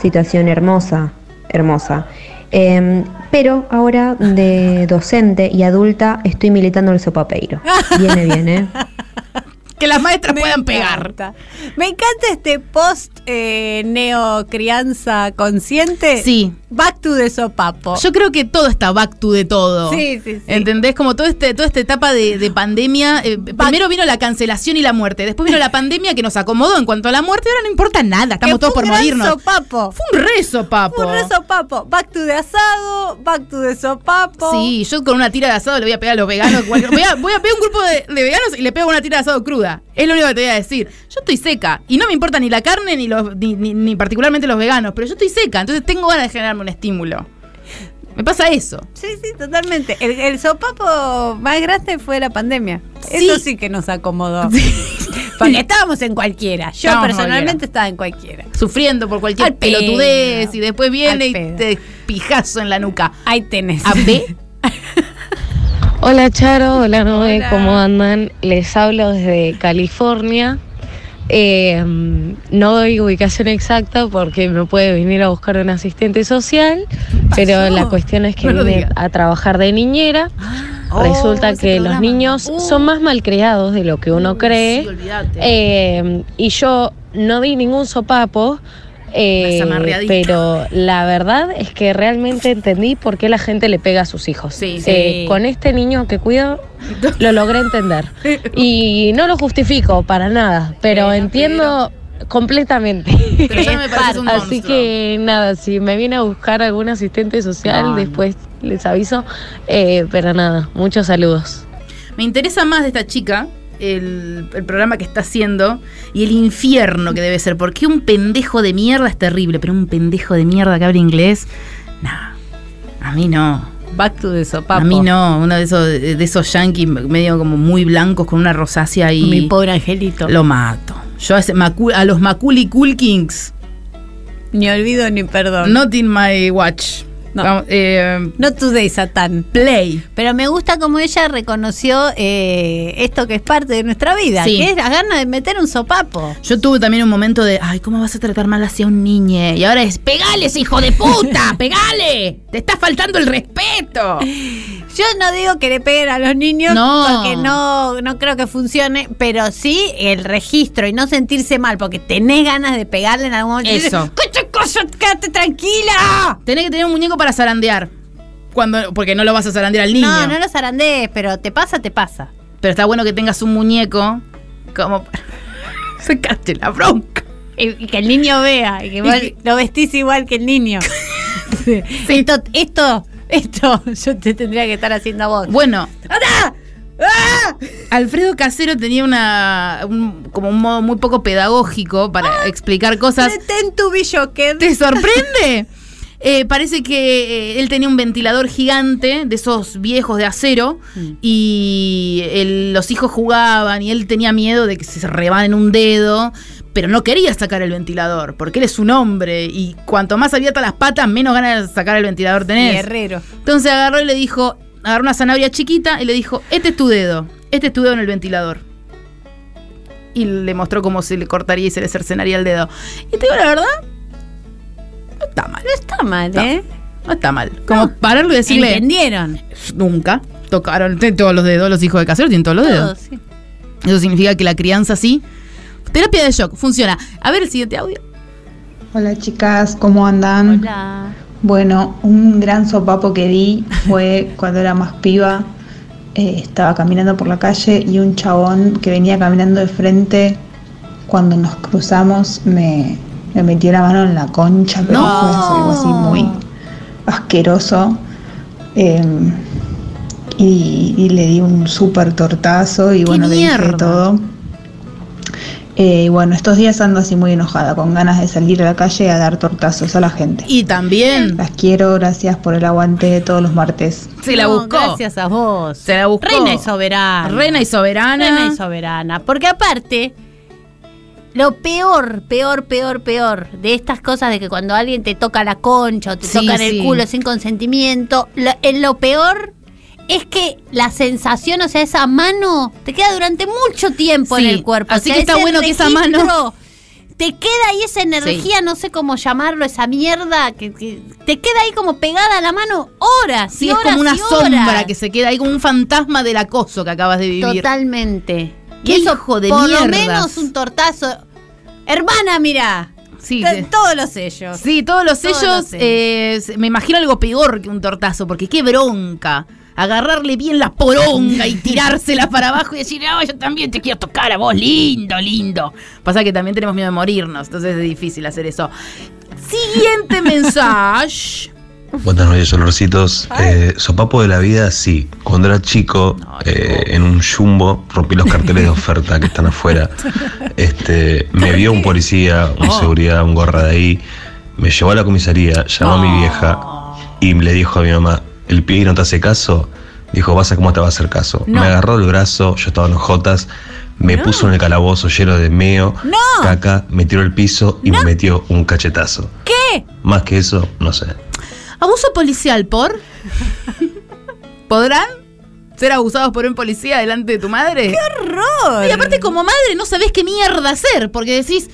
Situación hermosa, hermosa. Em, pero ahora de docente y adulta estoy militando el sopapeiro. Viene bien, ¿eh? Que las maestras Me puedan pegar. encanta. Me encanta este post eh, neo crianza consciente. Sí. Back to the sopapo. Yo creo que todo está back to de todo. Sí, sí, sí. ¿Entendés? Como todo este, toda esta etapa de, de pandemia. eh, primero vino la cancelación y la muerte. Después vino la pandemia que nos acomodó en cuanto a la muerte. Ahora no importa nada. Estamos Que todos fue por morirnos. sopapo. Fue un rezo, papo. Un rezo papo. Back to the asado, back to the sopapo. Sí, yo con una tira de asado le voy a pegar a los veganos. Voy a, voy a pegar un grupo de, de veganos y le pego una tira de asado cruda. Es lo único que te voy a decir. Yo estoy seca y no me importa ni la carne ni, los, ni, ni- ni particularmente los veganos, pero yo estoy seca, entonces tengo ganas de un estímulo. Me pasa eso. Sí, sí, totalmente. El, el sopapo más grande fue la pandemia. Sí. Eso sí que nos acomodó. Porque estábamos en cualquiera. Yo personalmente estaba en cualquiera. Sufriendo por cualquier Al pedo. pelotudez y después viene y te pijazo en la nuca. Ahí tenés. ¿A B? Hola Charo, hola Noé, Hola. ¿cómo andan? Les hablo desde California. Eh, no doy ubicación exacta porque me puede venir a buscar un asistente social, pero la cuestión es que No vine a trabajar de niñera. Resulta Oh, que los niños Uh. son más malcriados de lo que uno cree. Sí. Eh, y yo no di ningún sopapo, eh, pero la verdad es que realmente entendí por qué la gente le pega a sus hijos. Sí, Eh, sí. con este niño que cuido lo logré entender. Y no lo justifico para nada, pero entiendo completamente. Pero ya me un Así que nada, si me viene a buscar algún asistente social, No, no. después les aviso. Eh, pero nada, muchos saludos. Me interesa más de esta chica el, el programa que está haciendo y el infierno que debe ser. Porque un pendejo de mierda es terrible, pero un pendejo de mierda que habla inglés, no. A mí no. Back to the sopapo. A mí no. Uno de esos, de esos yankees medio como muy blancos con una rosácea ahí. Mi pobre angelito. Lo mato. Yo a, ese a los Macaulay Culkins, Ni olvido ni perdón. not in my watch. No. Vamos, eh, No today, Satán. play. Pero me gusta como ella reconoció eh, esto que es parte de nuestra vida, Sí. que es la gana de meter un sopapo. Yo tuve también un momento de, ay, ¿cómo vas a tratar mal hacia un niño? Y ahora es, pegales, hijo de puta, pegale. Te está faltando el respeto. Yo no digo que le peguen a los niños No. porque no, no creo que funcione, pero sí el registro y no sentirse mal porque tenés ganas de pegarle en algún momento. Eso. dices, "Coche, coche, quédate tranquila. Tenés que tener un muñeco para zarandear. Cuando, porque no lo vas a zarandear al niño. No, no lo zarandees, pero te pasa, te pasa. Pero está bueno que tengas un muñeco como para sacarte la bronca. Y, y que el niño vea, y que vos que- lo vestís igual que el niño. Esto, esto, esto yo te tendría que estar haciendo a vos. Bueno, ¡Anda! ¡Ah! Alfredo Casero tenía una un- como un modo muy poco pedagógico para explicar cosas. ¿Te sorprende? Eh, parece que eh, él tenía un ventilador gigante de esos viejos de acero y el- los hijos jugaban y él tenía miedo de que se rebanen un dedo, pero no quería sacar el ventilador porque él es un hombre y cuanto más abiertas las patas, menos ganas de sacar el ventilador tenés. Guerrero. Entonces agarró y le dijo, agarró una zanahoria chiquita y le dijo, este es tu dedo, este es tu dedo en el ventilador. Y le mostró cómo se le cortaría y se le cercenaría el dedo. Y te digo la verdad, no está mal. No está mal, No. ¿eh? No está mal. Como pararlo y decirle, Entendieron. nunca tocaron tienen todos los dedos, los hijos de casero tienen todos los dedos. Todos, sí. Eso significa que la crianza sí. Terapia de shock, funciona. A ver el siguiente audio. Hola chicas, ¿cómo andan? Hola. Bueno, un gran sopapo que di fue cuando era más piba. eh, estaba caminando por la calle y un chabón que venía caminando de frente, cuando nos cruzamos, me, me metió la mano en la concha, pero No. fue algo así muy asqueroso. eh, y, y le di un súper tortazo y bueno, le dije todo. Eh, bueno, estos días ando así muy enojada, con ganas de salir a la calle a dar tortazos a la gente. Y también Las quiero, gracias por el aguante de todos los martes. se la No, buscó. Gracias a vos. Se la buscó. Reina y soberana. Reina y soberana. Reina y soberana. Porque aparte, lo peor, peor, peor, peor de estas cosas de que cuando alguien te toca la concha o te Sí, toca en el sí. culo sin consentimiento, lo, en lo peor es que la sensación, o sea, esa mano te queda durante mucho tiempo Sí, en el cuerpo. así O sea, que está bueno que esa mano- Te queda ahí esa energía, no sé cómo llamarlo, esa mierda, que, que te queda ahí como pegada a la mano horas. Sí, y es como una sombra que se queda ahí, como un fantasma del acoso que acabas de vivir. Totalmente. Qué Y eso, hijo de por lo menos un tortazo. Hermana, mira. sí. Todos los sellos. Sí, todos los Todos sellos. los sellos. eh, me imagino algo peor que un tortazo, porque qué bronca. Agarrarle bien la poronga y tirársela para abajo y decir, no, yo también te quiero tocar a vos, lindo, lindo. Pasa que también tenemos miedo de morirnos, entonces es difícil hacer eso. Siguiente mensaje. Buenas noches, olorcitos. Eh, sopapo de la vida, sí. Cuando era chico, eh, en un jumbo, rompí los carteles de oferta que están afuera. Este, me vio un policía, un seguridad, un gorra de ahí. Me llevó a la comisaría, llamó a mi vieja y le dijo a mi mamá, el pibe no te hace caso. Dijo, vas a cómo te va a hacer caso. No. Me agarró el brazo, yo estaba en los jotas, me puso en el calabozo lleno de meo, No. caca, me tiró el piso y me metió un cachetazo. ¿Qué? Más que eso, no sé. ¿Abuso policial por? ¿Podrán ser abusados por un policía delante de tu madre? ¡Qué horror! Y aparte, como madre, no sabés qué mierda hacer, porque decís,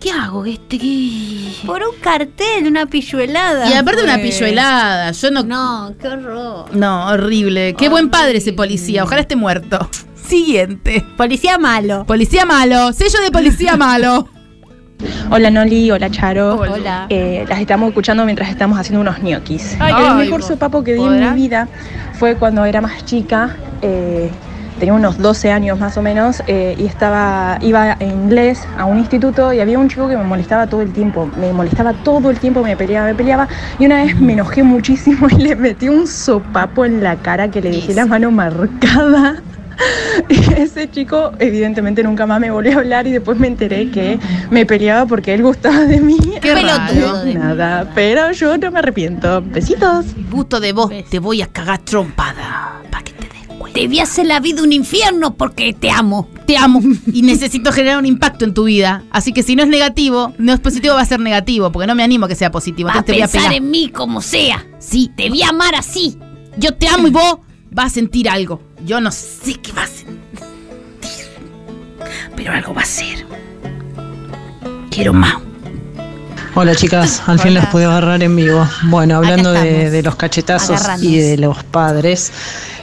¿qué hago? Este, qué? Por un cartel, una pilluelada. Y aparte una pues. pilluelada, yo no... No, qué horror. No, horrible. Qué buen padre ese policía, ojalá esté muerto. Siguiente. Policía malo. Policía malo, sello de policía malo. Hola Noli, hola Charo. Hola. Eh, las estamos escuchando mientras estamos haciendo unos ñoquis. Ay, el mejor sopapo que di en ¿Podrá? mi vida fue cuando era más chica. eh, tenía unos 12 años más o menos eh, y estaba iba en inglés a un instituto y había un chico que me molestaba todo el tiempo. Me molestaba todo el tiempo, me peleaba, me peleaba. Y una vez me enojé muchísimo y le metí un sopapo en la cara que le dejé la mano marcada. Y ese chico evidentemente nunca más me volvió a hablar y después me enteré que me peleaba porque él gustaba de mí. Qué pelotudo Nada, pero yo no me arrepiento. Besitos. Gusto de vos, te voy a cagar trompada. Te voy a hacer la vida un infierno porque te amo. Te amo y necesito generar un impacto en tu vida. Así que si no es negativo, no es positivo, va a ser negativo, porque no me animo a que sea positivo. Va a te voy a pensar en mí como sea. Sí, Te voy a amar así. yo te amo y vos vas a sentir algo. Yo no sé qué vas a sentir, pero algo va a ser. Quiero más. Hola chicas, al fin las pude agarrar en vivo. Bueno, hablando de, de los cachetazos y de los padres,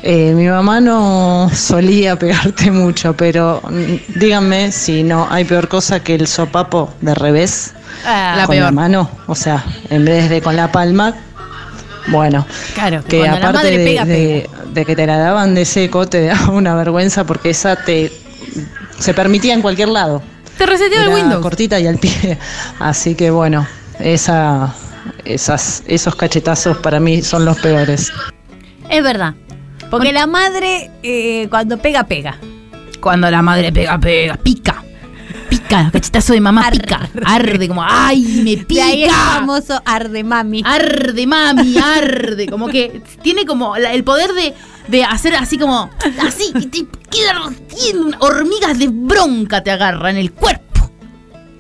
eh, mi mamá no solía pegarte mucho, pero mm, díganme si no hay peor cosa que el sopapo de revés La con peor. la mano, o sea, en vez de con la palma, bueno, Claro, que aparte madre de, pega, de- de que te la daban de seco, te daba una vergüenza porque esa te se permitía en cualquier lado. Te reseteó el Windows. cortita y al pie. Así que bueno, esa, esas, esos cachetazos para mí son los peores. Es verdad. Porque la madre, eh, cuando pega, pega. Cuando la madre pega, pega, pica. Pica, cachetazo de mamá pica. Arde como, ¡ay, me De ahí el pica! famoso arde mami. Arde, mami, arde. Como que tiene como la- el poder de, de hacer así como. Así, y te queda tiene hormigas de bronca te agarran el cuerpo.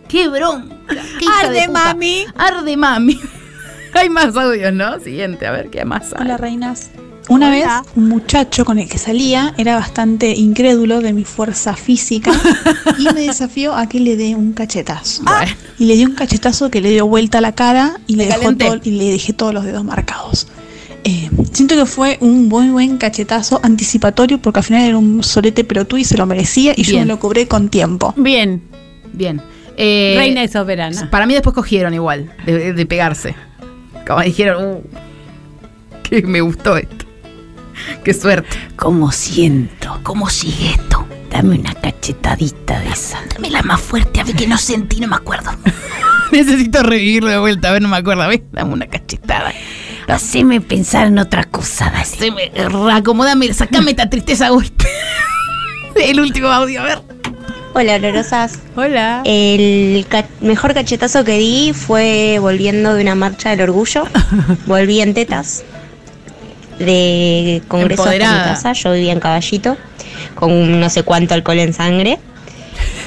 ¡Qué bronca! qué Arde, de puta. mami. Arde, mami. Hay más audios, ¿no? Siguiente, a ver qué más hay. Hola reinas. Una Hola. vez un muchacho con el que salía era bastante incrédulo de mi fuerza física y me desafió a que le dé un cachetazo. Bueno. Y le di un cachetazo que le dio vuelta a la cara y le, Me dejó calenté. todo- y le dejé todos los dedos marcados. Eh, siento que fue un muy buen cachetazo anticipatorio porque al final era un solete pelotudo y se lo merecía y yo me lo cobré con tiempo. Bien. Bien. Eh, Reina y soberana. Para mí después cogieron igual, de, de pegarse. Como dijeron, uh, que me gustó esto. Qué suerte. ¿Cómo siento? ¿Cómo sigue esto? Dame una cachetadita de esa. Dámela más fuerte, a ver que no sentí, no me acuerdo. Necesito revivirlo de vuelta, a ver, no me acuerdo. A ver, dame una cachetada. Haceme pensar en otra cosa, dale. Haceme, acomódame, sacame esta tristeza golpe. El último audio, a ver. Hola, olorosas. Hola. El ca- mejor cachetazo que di fue volviendo de una marcha del orgullo. Volví en tetas de congreso hasta mi casa. Yo vivía en Caballito con no sé cuánto alcohol en sangre.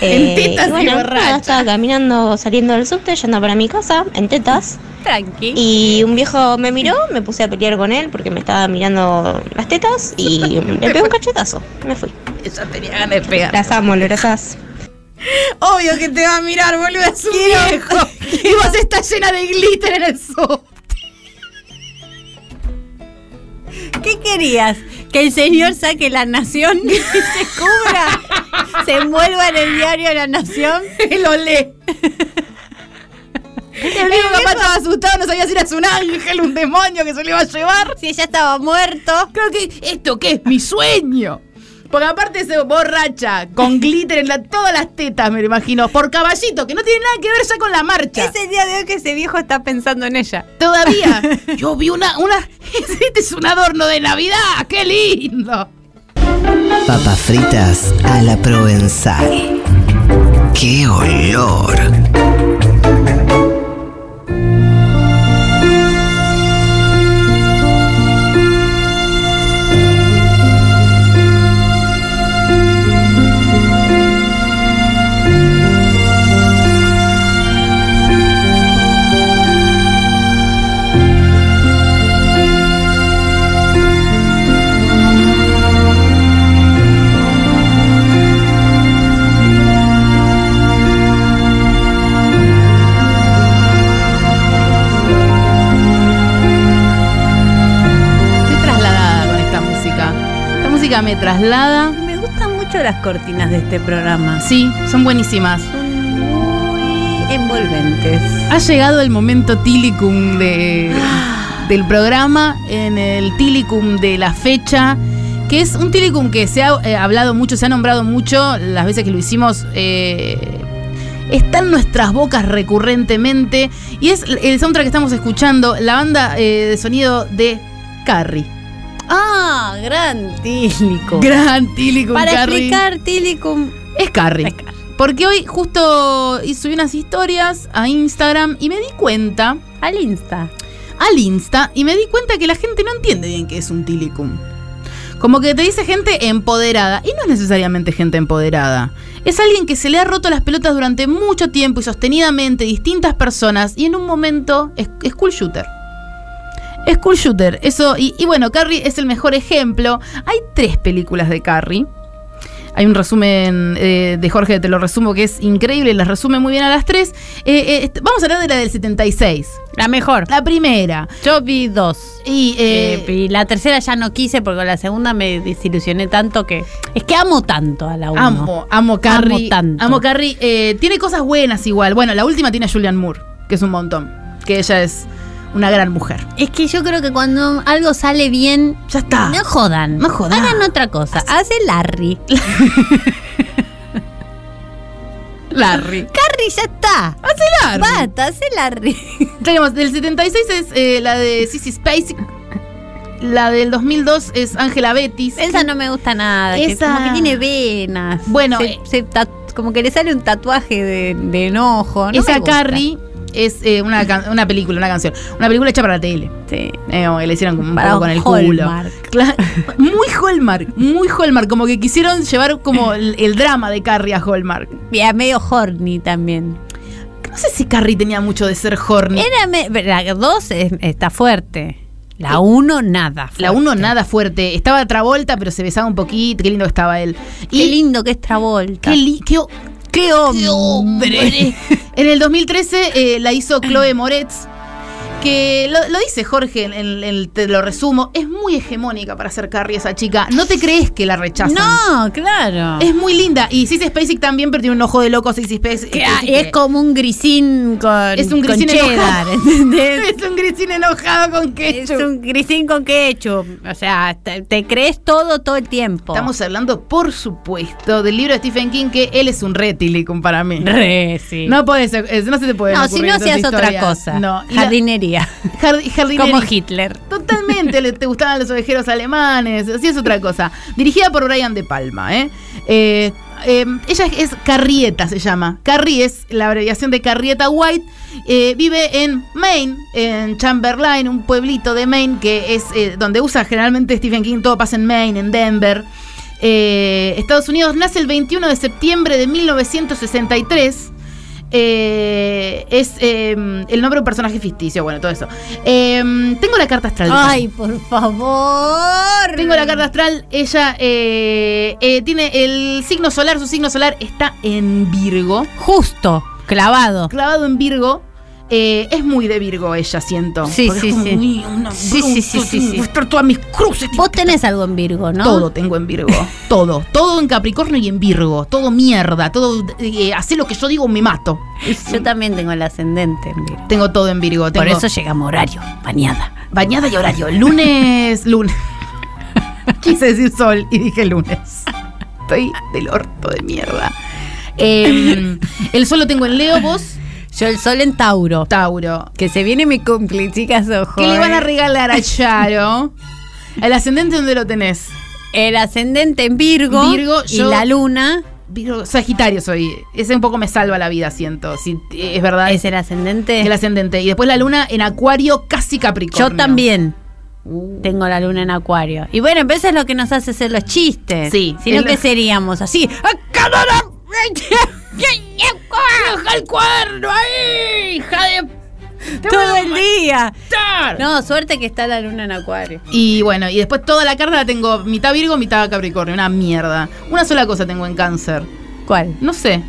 En tetas y y bueno, nada, estaba caminando, saliendo del subte, yendo para mi casa, en tetas. Tranqui. Y un viejo me miró, me puse a pelear con él porque me estaba mirando las tetas y le pegué un cachetazo. Me fui. Ella tenía ganas de pegar. Las amo, olorosas. Obvio que te va a mirar, boludo, es un viejo. Y vos estás llena de glitter en el sol. ¿Qué querías? ¿Que el señor saque la nación y se cubra? ¿Se envuelva en el diario La Nación? Lo lee. El viejo capaz estaba asustado, no sabía si era un ángel, un demonio que se le iba a llevar. Si ella estaba muerto. Creo que esto qué es mi sueño. Porque aparte se borracha, con glitter en la- todas las tetas, me lo imagino, por caballito, que no tiene nada que ver ya con la marcha. Es el día de hoy que ese viejo está pensando en ella. Todavía. Yo vi una, una. Este es un adorno de Navidad, qué lindo. Papas fritas a la provenzal. ¡Qué olor! Música me traslada. Me gustan mucho las cortinas de este programa. Sí, son buenísimas. Son muy envolventes. Ha llegado el momento tilicum de, del programa, en el tilicum de la fecha, que es un tilicum que se ha eh, hablado mucho, se ha nombrado mucho las veces que lo hicimos. eh, está en nuestras bocas recurrentemente y es el soundtrack que estamos escuchando, la banda eh, de sonido de Carrie. Ah, gran Tilicum. Gran Tilicum, Para Carrie. explicar, Tilicum. Es Carrie. Porque hoy justo subí unas historias a Instagram y me di cuenta. Al Insta. Al Insta. Y me di cuenta que la gente no entiende bien qué es un tilicum. Como que te dice gente empoderada. Y no es necesariamente gente empoderada. Es alguien que se le ha roto las pelotas durante mucho tiempo y sostenidamente distintas personas. Y en un momento es, es cool shooter. Es cool shooter. Eso. Y, y bueno, Carrie es el mejor ejemplo. Hay tres películas de Carrie. Hay un resumen eh, de Jorge, te lo resumo, que es increíble, las resume muy bien a las tres. Eh, eh, vamos a hablar de la del 76. La mejor. La primera. Yo vi dos. Y, eh, Eh, y la tercera ya no quise porque la segunda me desilusioné tanto que. Es que amo tanto a la uno. Amo, amo Carrie. Amo tanto. Amo Carrie. Tiene cosas buenas igual. Bueno, la última tiene a Julianne Moore, que es un montón. Que ella es una gran mujer. Es que yo creo que cuando algo sale bien. Ya está. No jodan. No jodan. Hagan otra cosa. Hace Larry. Larry. Carrie ya está. Hace Larry. Basta, hace Larry. Tenemos, del 76 es eh, la de Sissy Spacek. La del 2002 es Angela Betis. Esa no me gusta nada. que Esa- como que tiene venas. Bueno, Se- eh, se como que le sale un tatuaje de, de enojo. No Esa. Carrie es eh, una, can- una película, una canción. Una película hecha para la tele. Sí. Eh, que le hicieron como un Para poco con el Hallmark. culo. Claro, muy Hallmark, muy Hallmark. Como que quisieron llevar como el, el drama de Carrie a Hallmark. Y a medio horny también. No sé si Carrie tenía mucho de ser horny. Era la dos es- está fuerte. La uno, nada. La uno nada fuerte. Estaba Travolta, pero se besaba un poquito. Qué lindo que estaba él. Qué lindo que es Travolta. Qué, li- qué, hombre. en el 2013 eh, la hizo Chloe Moretz. Que lo, lo dice Jorge, en, en- en- te lo resumo, es muy hegemónica para ser Carrie esa chica. No te crees que la rechazan. No, claro. Es muy linda. Y Sissy Spacek también, pero tiene un ojo de loco Sissy Spacek. Que, Spacek es que- como un grisín con, Es un grisín enojado. ¿entendés? es un grisín enojado con Es ketchup. un grisín con ketchup. O sea, te, te crees todo todo el tiempo. Estamos hablando, por supuesto, del libro de Stephen King, que él es un reptilicum para mí. Re, sí. No puede ser, no se te puede No, si no hacías otra cosa. No, Jardinería. Como Hitler. Totalmente, le- te gustaban los ovejeros alemanes, así es otra cosa. Dirigida por Brian De Palma, ¿eh? Eh, eh, ella es, es Carrieta, se llama. Carrie es la abreviación de Carrieta White. Eh, vive en Maine, en Chamberlain, un pueblito de Maine que es eh, donde usa generalmente Stephen King. Todo pasa en Maine, en Denver. Estados Unidos nace el 21 de septiembre de 1963. Eh, es eh, el nombre de un personaje ficticio, bueno, todo eso. Eh, tengo la carta astral. Ay, por favor. tengo la carta astral. Ella eh, eh, tiene el signo solar. Su signo solar está en Virgo. Justo, clavado. Clavado en Virgo. Eh, es muy de Virgo ella, siento. Sí, sí, es como sí. muy una Sí, sí, sí, sí, todas mis cruces. Vos tenés algo en Virgo, ¿no? Todo tengo en Virgo. todo. Todo en Capricornio y en Virgo. Todo mierda. Todo. Eh, hace lo que yo digo, me mato. Yo también tengo el ascendente en Virgo. Tengo todo en Virgo. Por eso llegamos a horario, bañada. Bañada y horario. Lunes. Lunes. Quise decir sol y dije lunes. Estoy del orto de mierda. Eh, el sol lo tengo en Leo, vos. Yo el sol en Tauro. Tauro. Que se viene mi cumple, chicas, ojo. ¿Qué le van a eh. regalar a Charo? ¿El ascendente dónde lo tenés? El ascendente en Virgo. Virgo, y la luna. Virgo, Sagitario soy. Ese un poco me salva la vida, siento. Si, es verdad. ¿Es el ascendente? El ascendente. Y después la luna en Acuario, casi Capricornio. Yo también. Tengo la luna en acuario. Y bueno, pero eso es lo que nos hace hacer los chistes. Sí. Si no, Es lo- que seríamos así. ¡Deja el cuaderno ahí, hija de. Todo el día. No, suerte que está la luna en acuario. Y bueno, y después toda la carta la tengo mitad Virgo, mitad Capricornio. Una mierda. Una sola cosa tengo en cáncer. ¿Cuál? No sé.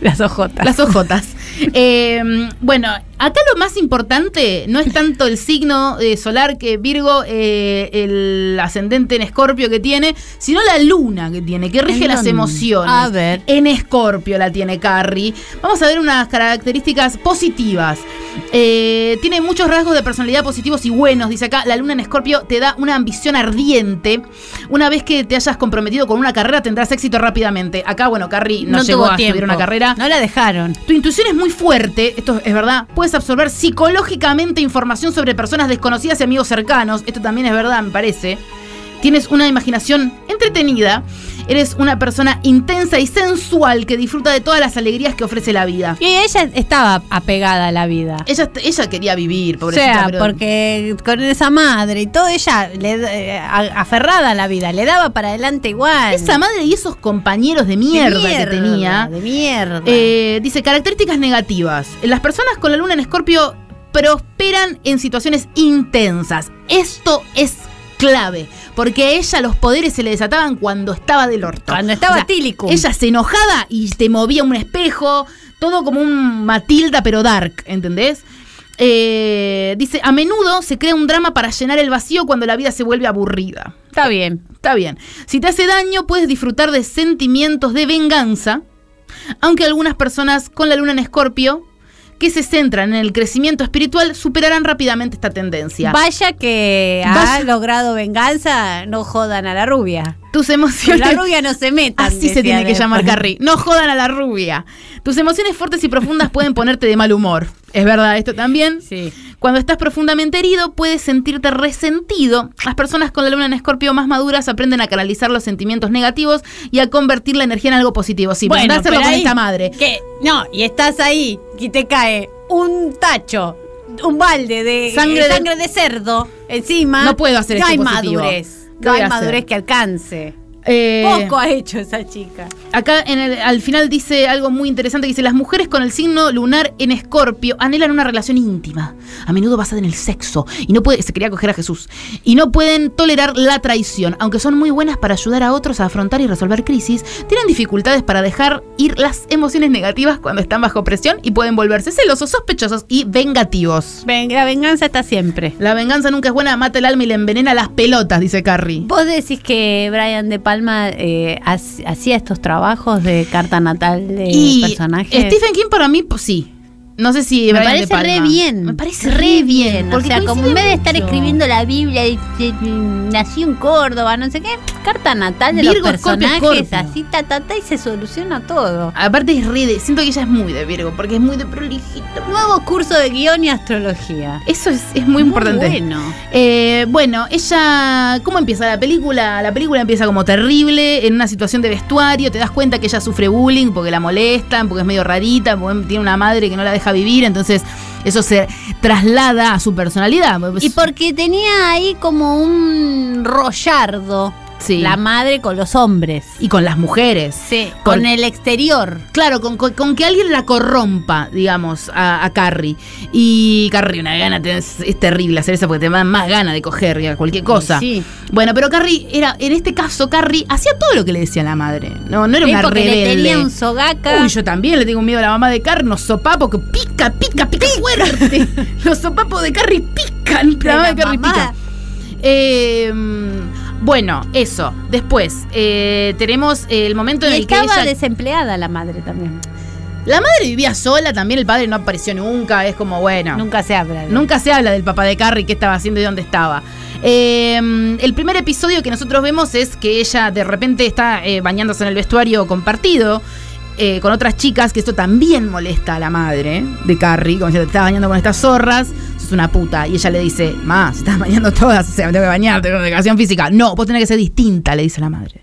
Las ojotas. Las ojotas. Eh, bueno, acá lo más importante no es tanto el signo eh, solar que Virgo, eh, el ascendente en Escorpio que tiene, sino la luna que tiene, que rige ¿En las emociones. A ver. En Escorpio la tiene Carrie. Vamos a ver unas características positivas. Eh, tiene muchos rasgos de personalidad positivos y buenos. Dice acá, la luna en Escorpio te da una ambición ardiente. Una vez que te hayas comprometido con una carrera, tendrás éxito rápidamente. Acá, bueno, Carrie no, llegó a estudiar una carrera. No la dejaron. Tu intuición es muy fuerte, esto es verdad. Puedes absorber psicológicamente información sobre personas desconocidas y amigos cercanos. Esto también es verdad, me parece. Tienes una imaginación entretenida. Eres una persona intensa y sensual que disfruta de todas las alegrías que ofrece la vida. Y ella estaba apegada a la vida. Ella, ella quería vivir, O pobrecita. sea, pero- porque con esa madre y todo, ella le, eh, aferrada a la vida, le daba para adelante igual. Esa madre y esos compañeros de mierda, que mierda, tenía. De mierda. Eh, dice, características negativas. Las personas con la luna en Escorpio prosperan en situaciones intensas. Esto es clave, porque a ella los poderes se le desataban cuando estaba del orto. Cuando estaba tílico. Ella se enojaba y te movía un espejo, todo como un Matilda pero dark, ¿entendés? Eh, dice, a menudo se crea un drama para llenar el vacío cuando la vida se vuelve aburrida. Está bien. Está bien. Si te hace daño, puedes disfrutar de sentimientos de venganza, aunque algunas personas con la luna en escorpio que se centran en el crecimiento espiritual superarán rápidamente esta tendencia. Vaya que ha Vaya- logrado venganza, no jodan a la rubia. Tus Con emociones... la rubia no se metan. Así se tiene que llamar Carrie. No jodan a la rubia. Tus emociones fuertes y profundas pueden ponerte de mal humor. Es verdad, esto también. Sí. Cuando estás profundamente herido, puedes sentirte resentido. Las personas con la luna en escorpio más maduras aprenden a canalizar los sentimientos negativos y a convertir la energía en algo positivo. Sí, bueno, hacerlo con ahí- esta madre. Que, no, y estás ahí y te cae un tacho, un balde de Sangre eh, de- sangre de cerdo encima. No puedo hacer no esto hay positivo. madurez. ¿Qué No hay madurez que alcance. Eh, Poco ha hecho esa chica. Acá en el- al final dice algo muy interesante que dice, las mujeres con el signo lunar en escorpio anhelan una relación íntima, a menudo basada en el sexo, y no puede, se quería coger a Jesús, y no pueden tolerar la traición, aunque son muy buenas para ayudar a otros a afrontar y resolver crisis, tienen dificultades para dejar ir las emociones negativas cuando están bajo presión y pueden volverse celosos, sospechosos y vengativos. Ven- la venganza está siempre. La venganza nunca es buena, mata el alma y le envenena las pelotas, dice Carrie. Vos decís que Brian De Palma eh, hac- hacía estos trabajos de carta natal de Y personajes. Stephen King para mí, pues, sí. No sé si me De parece re bien. Me parece re bien. O porque sea, como en vez de estar escribiendo la Biblia y y- y nació en Córdoba, no sé qué, carta natal de Virgo, los personajes, así ta, ta, ta, y se soluciona todo. Aparte es re de, siento que ella es muy de Virgo, porque es muy de prolijito. Nuevo curso de guion y astrología. Eso es, es muy importante. Bueno. Eh, bueno, ella, ¿cómo empieza la película? La película empieza como terrible, en una situación de vestuario, te das cuenta que ella sufre bullying porque la molestan, porque es medio rarita, porque tiene una madre que no la deja vivir, entonces eso se traslada a su personalidad. Y porque tenía ahí como un rollardo. Sí. La madre con los hombres. Y con las mujeres. Sí, Por- con el exterior. Claro, con, con- con que alguien la corrompa, digamos, a, a Carrie. Y Carrie, una gana, tenés- es terrible hacer eso porque te dan más ganas de coger cualquier cosa. Sí. Bueno, pero Carrie era, en este caso, Carrie hacía todo lo que le decía la madre. No, no era Sí, una porque le rebelde. tenía un sogaca. Uy, yo también le tengo miedo a la mamá de Carrie, unos sopapos que pica, pica, pica fuerte. Los sopapos de Carrie pican. La mamá de Carrie pica. Eh, bueno, eso. Después eh, tenemos el momento en Y el que estaba ella... desempleada la madre también. La madre vivía sola, también el padre no apareció nunca, es como bueno. Nunca se habla. de- Nunca se habla del papá de Carrie, qué estaba haciendo y dónde estaba. Eh, el primer episodio que nosotros vemos es que ella de repente está eh, bañándose en el vestuario compartido eh, con otras chicas, que esto también molesta a la madre de Carrie, como si te estás bañando con estas zorras, sos una puta. Y ella le dice, ma, se estás bañando todas, o sea, me tengo que bañar, tengo educación física. No, vos tenés que ser distinta, le dice la madre.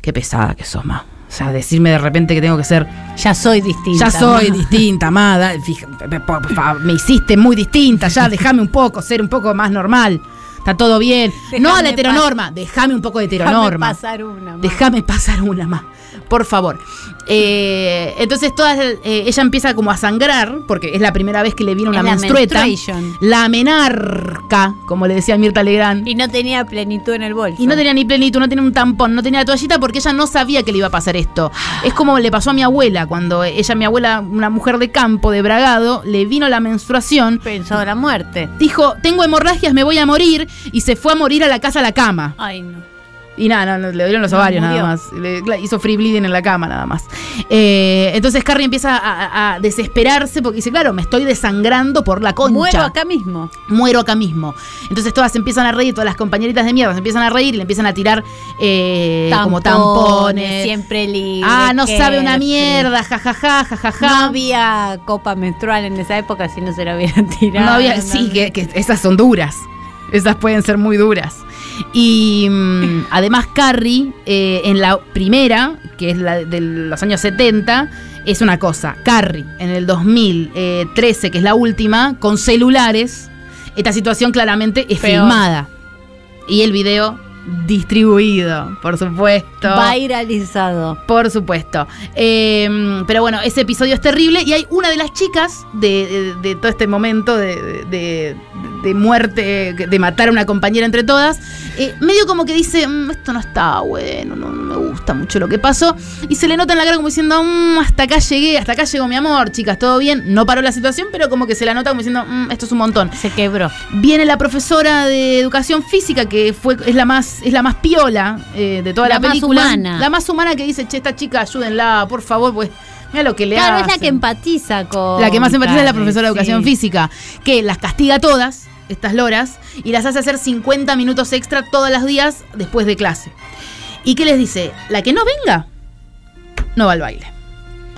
Qué pesada que sos, ma. O sea, decirme de repente que tengo que ser Ya soy distinta. ya soy ma. distinta, amada. Me hiciste muy distinta, ya déjame un poco, ser un poco más normal. Está todo bien. no a la Déjame heteronorma, déjame un poco de Déjame heteronorma. pasar una. ma. Déjame pasar una más, por favor. Eh, entonces todas, eh, ella empieza como a sangrar, porque es la primera vez que le viene una la menstrueta. La menarca, como le decía Mirta Legrand. Y no tenía plenitud en el bolso. Y no tenía ni plenitud, no tenía un tampón, no tenía toallita porque ella no sabía que le iba a pasar esto. Es como le pasó a mi abuela, cuando ella, mi abuela, una mujer de campo, de Bragado, le vino la menstruación. Pensó en la muerte. Dijo, tengo hemorragias, me voy a morir. Y se fue a morir a la casa a la cama. Ay, no. Y nada, no, no, le dieron los ovarios nada más. Le- hizo free bleeding en la cama nada más. Eh, entonces Carrie empieza a, desesperarse porque dice, claro, me estoy desangrando por la concha. Muero acá mismo. Muero acá mismo. Entonces todas se empiezan a reír, todas las compañeritas de mierda se empiezan a reír y le empiezan a tirar eh, como tampones. Siempre libre. Ah, no sabe una mierda, jajaja, jajaja. No había copa menstrual en esa época, si no se lo hubieran tirado. No había, sí, que, que esas son duras. Esas pueden ser muy duras. Y mm, además Carrie, eh, en la primera, que es la de los años 70, es una cosa. Carrie, en el 2013, que es la última, con celulares, esta situación claramente es Peor. filmada. Y el video distribuido, por supuesto. Viralizado. Por supuesto. Eh, pero bueno, ese episodio es terrible y hay una de las chicas de, de- de todo este momento de, de- de muerte, de matar a una compañera entre todas, eh, medio como que dice, "Mm, esto no está bueno, no, no me gusta mucho lo que pasó, y se le nota en la cara como diciendo, "Mm, hasta acá llegué, hasta acá llegó mi amor, chicas, todo bien, no paró la situación, pero como que se la nota como diciendo, "Mm, esto es un montón. Se quebró. Viene la profesora de educación física, que fue, es la más, es la más piola eh, de toda la, La más película. humana. La más humana que dice, che, esta chica, ayúdenla, por favor, pues mira lo que le Claro, es la hacen". que empatiza con. La que más empatiza es la profesora de educación sí. física, que las castiga todas, estas loras, y las hace hacer 50 minutos extra todos los días después de clase. ¿Y qué les dice? La que no venga, no va al baile.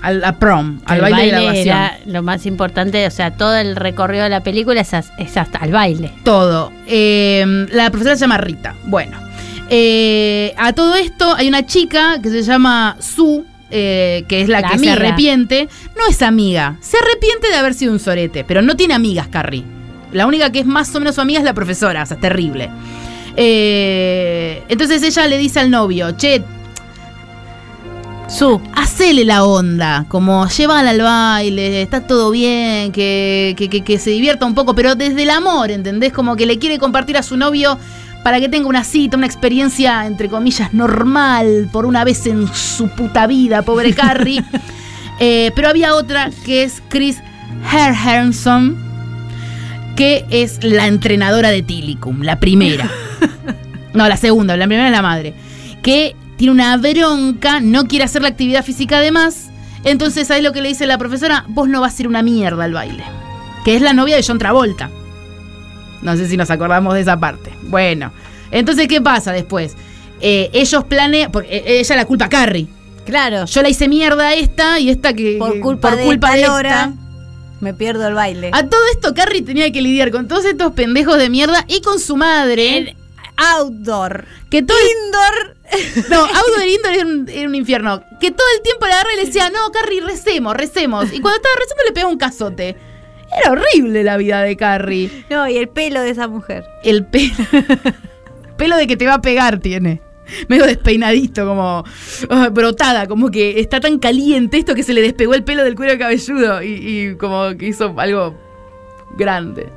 A prom, al baile, de graduación. era lo más importante, o sea, todo el recorrido de la película es, as- es hasta el baile. Todo. Eh, la profesora se llama Rita. Bueno. Eh, a todo esto hay una chica que se llama Su, eh, que es la, La que amiga. se arrepiente. No es amiga, se arrepiente de haber sido un sorete, pero no tiene amigas, Carrie. La única que es más o menos su amiga es la profesora, o sea, es terrible. Eh, entonces ella le dice al novio, che, Su. hacele la onda, como llévala al baile, está todo bien, que, que, que- que se divierta un poco, pero desde el amor, ¿entendés? Como que le quiere compartir a su novio para que tenga una cita, una experiencia, entre comillas, normal, por una vez en su puta vida, pobre Carrie. Eh, pero había otra que es Chris Herhenson, que es la entrenadora de Tilicum, la primera. No, la segunda, la primera es la madre. Que tiene una bronca, no quiere hacer la actividad física además. Entonces, ahí lo que le dice la profesora? Vos no vas a ir una mierda al baile. Que es la novia de John Travolta. No sé si nos acordamos de esa parte. Bueno, entonces, ¿qué pasa después? Eh, ellos planean. Porque eh, ella la culpa a Carrie. Claro. Yo la hice mierda a esta y esta que. Por culpa por de culpa de esta. me pierdo el baile. A todo esto, Carrie tenía que lidiar con todos estos pendejos de mierda y con su madre. Outdoor. Que todo Indoor. No, outdoor e indoor era un, era un infierno. Que todo el tiempo la agarra y le decía, no, Carrie, recemos, recemos. Y cuando estaba rezando le pegaba un cazote. Era horrible la vida de Carrie. No, y el pelo de esa mujer. El pelo. pelo de que te va a pegar tiene. medio despeinadito, como ah, brotada, como que está tan caliente esto que se le despegó el pelo del cuero cabelludo y, y como que hizo algo grande.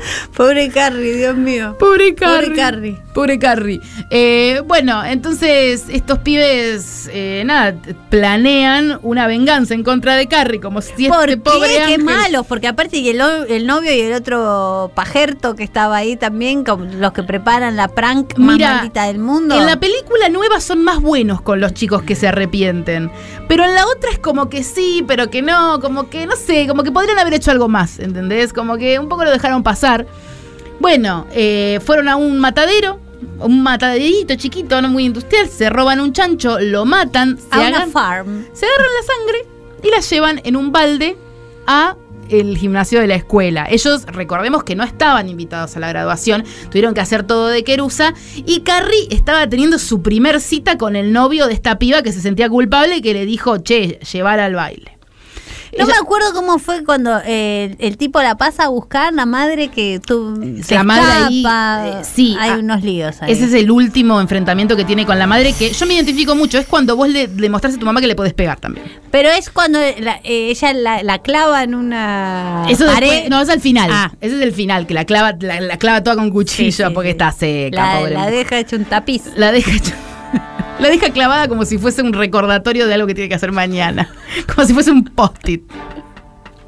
Pobre Carrie, Dios mío. Pobre Carrie. Pobre Carrie. Pobre Carrie. Eh, bueno, entonces estos pibes, eh, nada, planean una venganza en contra de Carrie, como si ¿Por este qué? pobre Qué ángel- malos, porque aparte que el, el novio y el otro pajerto que estaba ahí también, como los que preparan la prank más Mira, maldita del mundo. En la película nueva son más buenos con los chicos que se arrepienten. Pero en la otra es como que sí, pero que no, como que no sé, como que podrían haber hecho algo más, ¿entendés? Como que un poco lo dejaron pasar. Bueno, eh, fueron a un matadero, un mataderito chiquito, no muy industrial, se roban un chancho, lo matan, se, a una farm. se agarran la sangre y la llevan en un balde a el gimnasio de la escuela. Ellos, recordemos que no estaban invitados a la graduación, tuvieron que hacer todo de querusa y Carrie estaba teniendo su primer cita con el novio de esta piba que se sentía culpable y que le dijo, che, llevar al baile. No me acuerdo cómo fue cuando eh, el tipo la pasa a buscar, la madre que tú se La madre ahí, escapa. eh, sí, hay ah, unos líos ahí. Ese es el último enfrentamiento que tiene con la madre que yo me identifico mucho, es cuando vos le, le mostrás a tu mamá que le podés pegar también. Pero es cuando la- eh, ella la, la clava en una Eso pared. después- no, es al final. Ah. Ese es el final, que la clava, la, la clava toda con cuchillo Sí, sí, porque está seca, la, pobre la deja hecho un tapiz. La deja hecha- La deja clavada como si fuese un recordatorio de algo que tiene que hacer mañana. Como si fuese un post-it.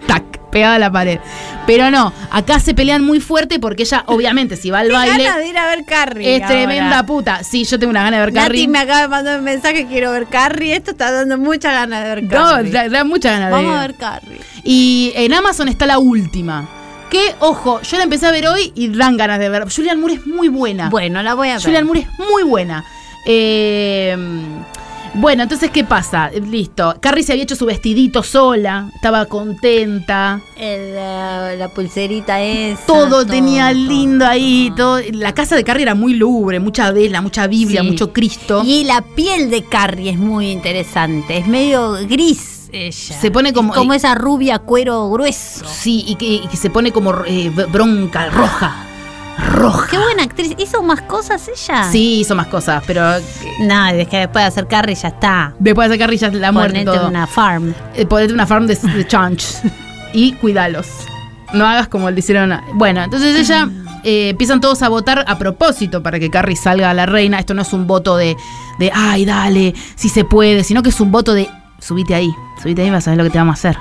Tac, pegada a la pared. Pero no, acá se pelean muy fuerte porque ella, obviamente, si va al baile, ganas de ir a ver Carrie. es ahora. tremenda puta. Sí, yo tengo una gana de ver Nati Carrie. me acaba de mandar un mensaje, quiero ver Carrie. Esto está dando muchas ganas de ver No, Carrie. da, da mucha gana de Vamos a ver Carrie. Y en Amazon está la última. Que, ojo, yo la empecé a ver hoy y dan ganas de ver. Julian Moore es muy buena. Bueno, la voy a ver. Julian Moore es muy buena. Eh, bueno, entonces, ¿qué pasa? Listo. Carrie se había hecho su vestidito sola, estaba contenta. Eh, la pulserita esa. Todo tenía lindo ahí. Todo. La casa de Carrie era muy lúgubre, mucha vela, mucha Biblia, Sí. mucho Cristo. Y la piel de Carrie es muy interesante. Es medio gris ella. Se pone como- Es como esa rubia cuero grueso. Sí, y que, y que se pone como eh, bronca, roja. Roja. Qué buena actriz. ¿Hizo más cosas ella? Sí, hizo más cosas, pero eh, No, es que después de hacer Carrie ya está. después de Carrie ya la muerte y Ponete todo. una farm. Eh, ponete una farm de, de y cuidalos. No hagas como le hicieron. a- Bueno, entonces ella eh, empiezan todos a votar a propósito para que Carrie salga a la reina. Esto no es un voto de, de ay, dale, si se puede, sino que es un voto de subite ahí, subite ahí, vas a ver lo que te vamos a hacer.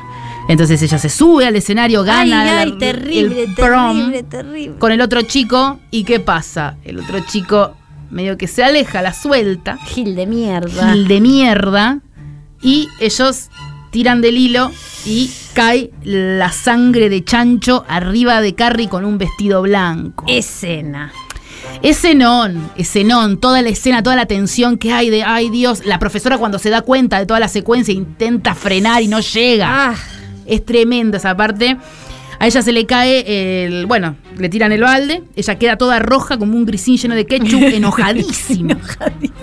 Entonces ella se sube al escenario, gana ay, la- ay, terrible, el prom terrible, terrible. con el otro chico. ¿Y qué pasa? El otro chico medio que se aleja, la suelta. Gil de mierda. Gil de mierda. Y ellos tiran del hilo y cae la sangre de chancho arriba de Carrie con un vestido blanco. Escena. Escenón, escenón, toda la escena, toda la tensión que hay de, ay Dios, la profesora cuando se da cuenta de toda la secuencia intenta frenar y no llega. Ah. Es tremenda esa parte. A ella se le cae el. Bueno, le tiran el balde. Ella queda toda roja, como un grisín lleno de ketchup, enojadísima.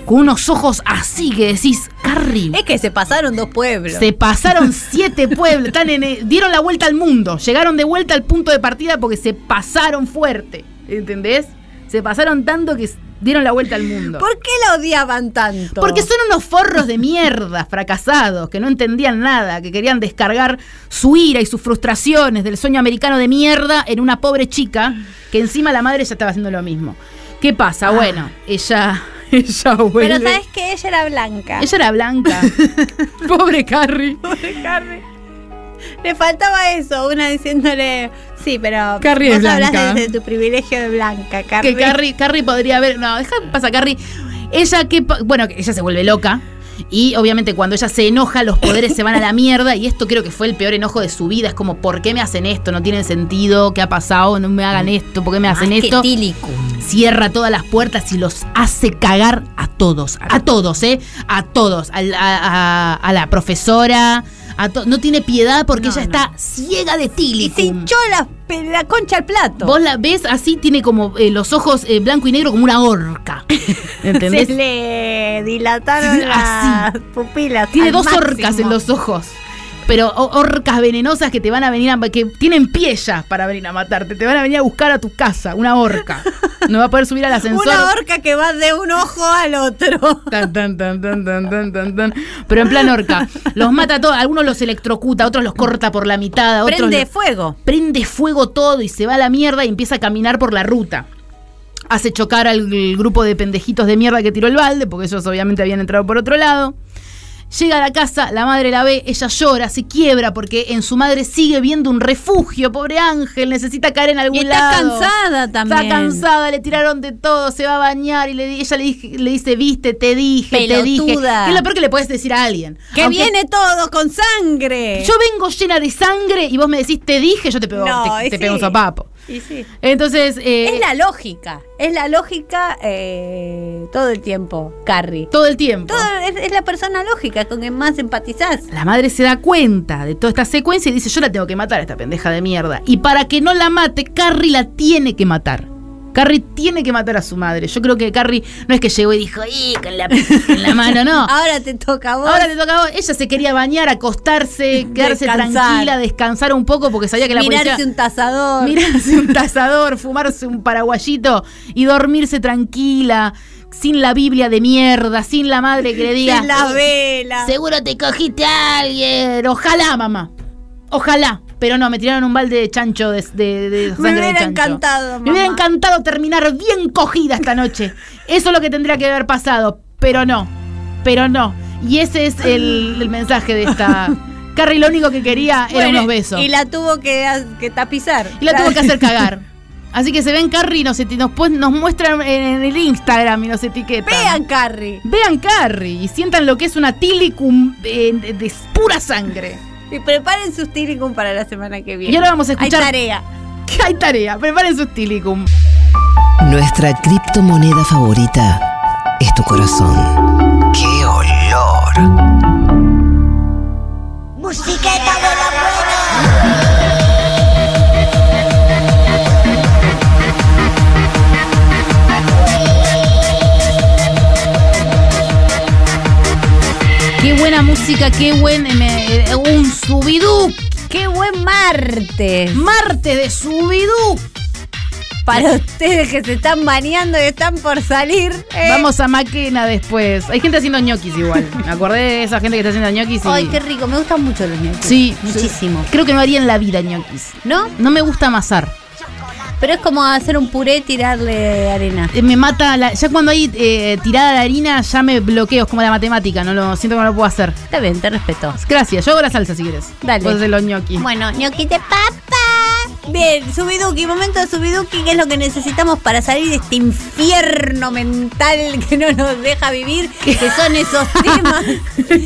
Con unos ojos así que decís, Carrie. Es que se pasaron dos pueblos. Se pasaron siete pueblos, están en dieron la vuelta al mundo, llegaron de vuelta al punto de partida porque se pasaron fuerte, ¿entendés? Se pasaron tanto que dieron la vuelta al mundo. ¿Por qué la odiaban tanto? Porque son unos forros de mierda, fracasados, que no entendían nada, que querían descargar su ira y sus frustraciones del sueño americano de mierda en una pobre chica, que encima la madre ya estaba haciendo lo mismo. ¿Qué pasa? Bueno, ella, ella vuelve. Pero sabes que ella era blanca. Ella era blanca. Pobre Carrie. Pobre Carrie. Le faltaba eso, una diciéndole, sí, pero Carrie vos es hablas blanca. desde tu privilegio de blanca, Carrie. Que Carrie, Carrie podría haber. No, deja pasa Carrie. Ella que. Bueno, que ella se vuelve loca. Y obviamente cuando ella se enoja, los poderes se van a la mierda. Y esto creo que fue el peor enojo de su vida. Es como, ¿por qué me hacen esto? No tiene sentido. ¿Qué ha pasado? No me hagan esto. ¿Por qué me hacen Más que esto? Tilicum. Cierra todas las puertas y los hace cagar a todos. A todos, ¿eh? A todos. Al- A, a- a la profesora. A no tiene piedad porque No, ella no. está ciega de Y se hinchó la, concha al plato. Vos la ves así, tiene como eh, los ojos eh, blanco y negro como una horca. ¿Entendés? Se le dilataron Así. las pupilas. Tiene dos máximo. orcas en los ojos. Pero orcas venenosas que te van a venir a, que tienen pie ya para venir a matarte, te van a venir a buscar a tu casa, una orca. No va a poder subir al ascensor. Una horca que va de un ojo al otro. Tan, tan, tan, tan, tan, tan, tan, tan. Pero en plan orca. Los mata a todos. Algunos los electrocuta, otros los corta por la mitad. Otros Prende los- fuego. Prende fuego todo y se va a la mierda y empieza a caminar por la ruta. Hace chocar al grupo de pendejitos de mierda que tiró el balde, porque ellos obviamente habían entrado por otro lado. Llega a la casa, la madre la ve, ella llora, se quiebra porque en su madre sigue viendo un refugio, pobre Ángel, necesita caer en algún Y está lado. cansada también. Está cansada, le tiraron de todo, se va a bañar y le, ella le, le dice, viste, te dije, te dije. Es lo peor que le puedes decir a alguien. Que Aunque viene todo con sangre. Yo vengo llena de sangre y vos me decís, te dije, yo te pego, No, te, y te sí. pego un zapapo. Y sí. Entonces, eh, Es la lógica. Es la lógica eh, todo el tiempo, Carrie. todo el tiempo. Todo- es, es la persona lógica con quien más empatizás. La madre se da cuenta de toda esta secuencia y dice, yo la tengo que matar a esta pendeja de mierda. Y para que no la mate, Carrie la tiene que matar. Carrie tiene que matar a su madre. Yo creo que Carrie no es que llegó y dijo, ¡y con la, con la mano! No. Ahora te toca a vos. Ahora te toca a vos. Ella se quería bañar, acostarse, quedarse Descansar. tranquila, descansar un poco porque sabía que la Mirarse policía... un tasador. Mirarse un tasador, fumarse un paraguayito y dormirse tranquila, sin la Biblia de mierda, sin la madre que le diga... Sin la vela. Seguro te cogiste a alguien. Ojalá, mamá. Ojalá. Pero no, me tiraron un balde de chancho de, de- de sangre Me de hubiera chancho. encantado, Me hubiera encantado terminar bien cogida esta noche. Eso es lo que tendría que haber pasado. Pero no. Pero no. Y ese es el, el mensaje de esta. Carrie lo único que quería era unos besos. Y la tuvo que, que tapizar. Y la tuvo que hacer cagar. Así que se ven Carrie y nos, nos, nos muestran en el Instagram y nos etiquetan. Vean, Carrie. Vean Carrie y sientan lo que es una tilicum eh, de, de pura sangre. Y preparen sus tilicum para la semana que viene. Y ahora vamos a escuchar- Hay tarea. Que hay tarea, preparen sus tilicum. Nuestra criptomoneda favorita es tu corazón. ¡Qué olor! Musiqueta de la buena. Qué buena música, qué buen. eh, me- eh, un subidú. ¡Qué buen martes! Martes de subidú. Para ustedes que se están bañando y están por salir. eh. Vamos a Maquena después. Hay gente haciendo ñoquis igual. Me acordé de esa gente que está haciendo ñoquis. y- Ay, qué rico. Me gustan mucho los ñoquis. Sí, Muchísimo. Creo que no haría en la vida ñoquis. ¿No? No me gusta amasar. Pero es como hacer un puré y tirarle arena. Eh, Me mata. la- ya cuando hay eh, tirada de harina, ya me bloqueo. Es como la matemática. No lo siento que no lo puedo hacer. Está bien, te respeto. Gracias. Yo hago la salsa si quieres. Dale. Vos haces los ñoquis. Bueno, ñoqui de papa. Bien, Subiduki, momento de Subiduki, que es lo que necesitamos para salir de este infierno mental que no nos deja vivir, que son esos temas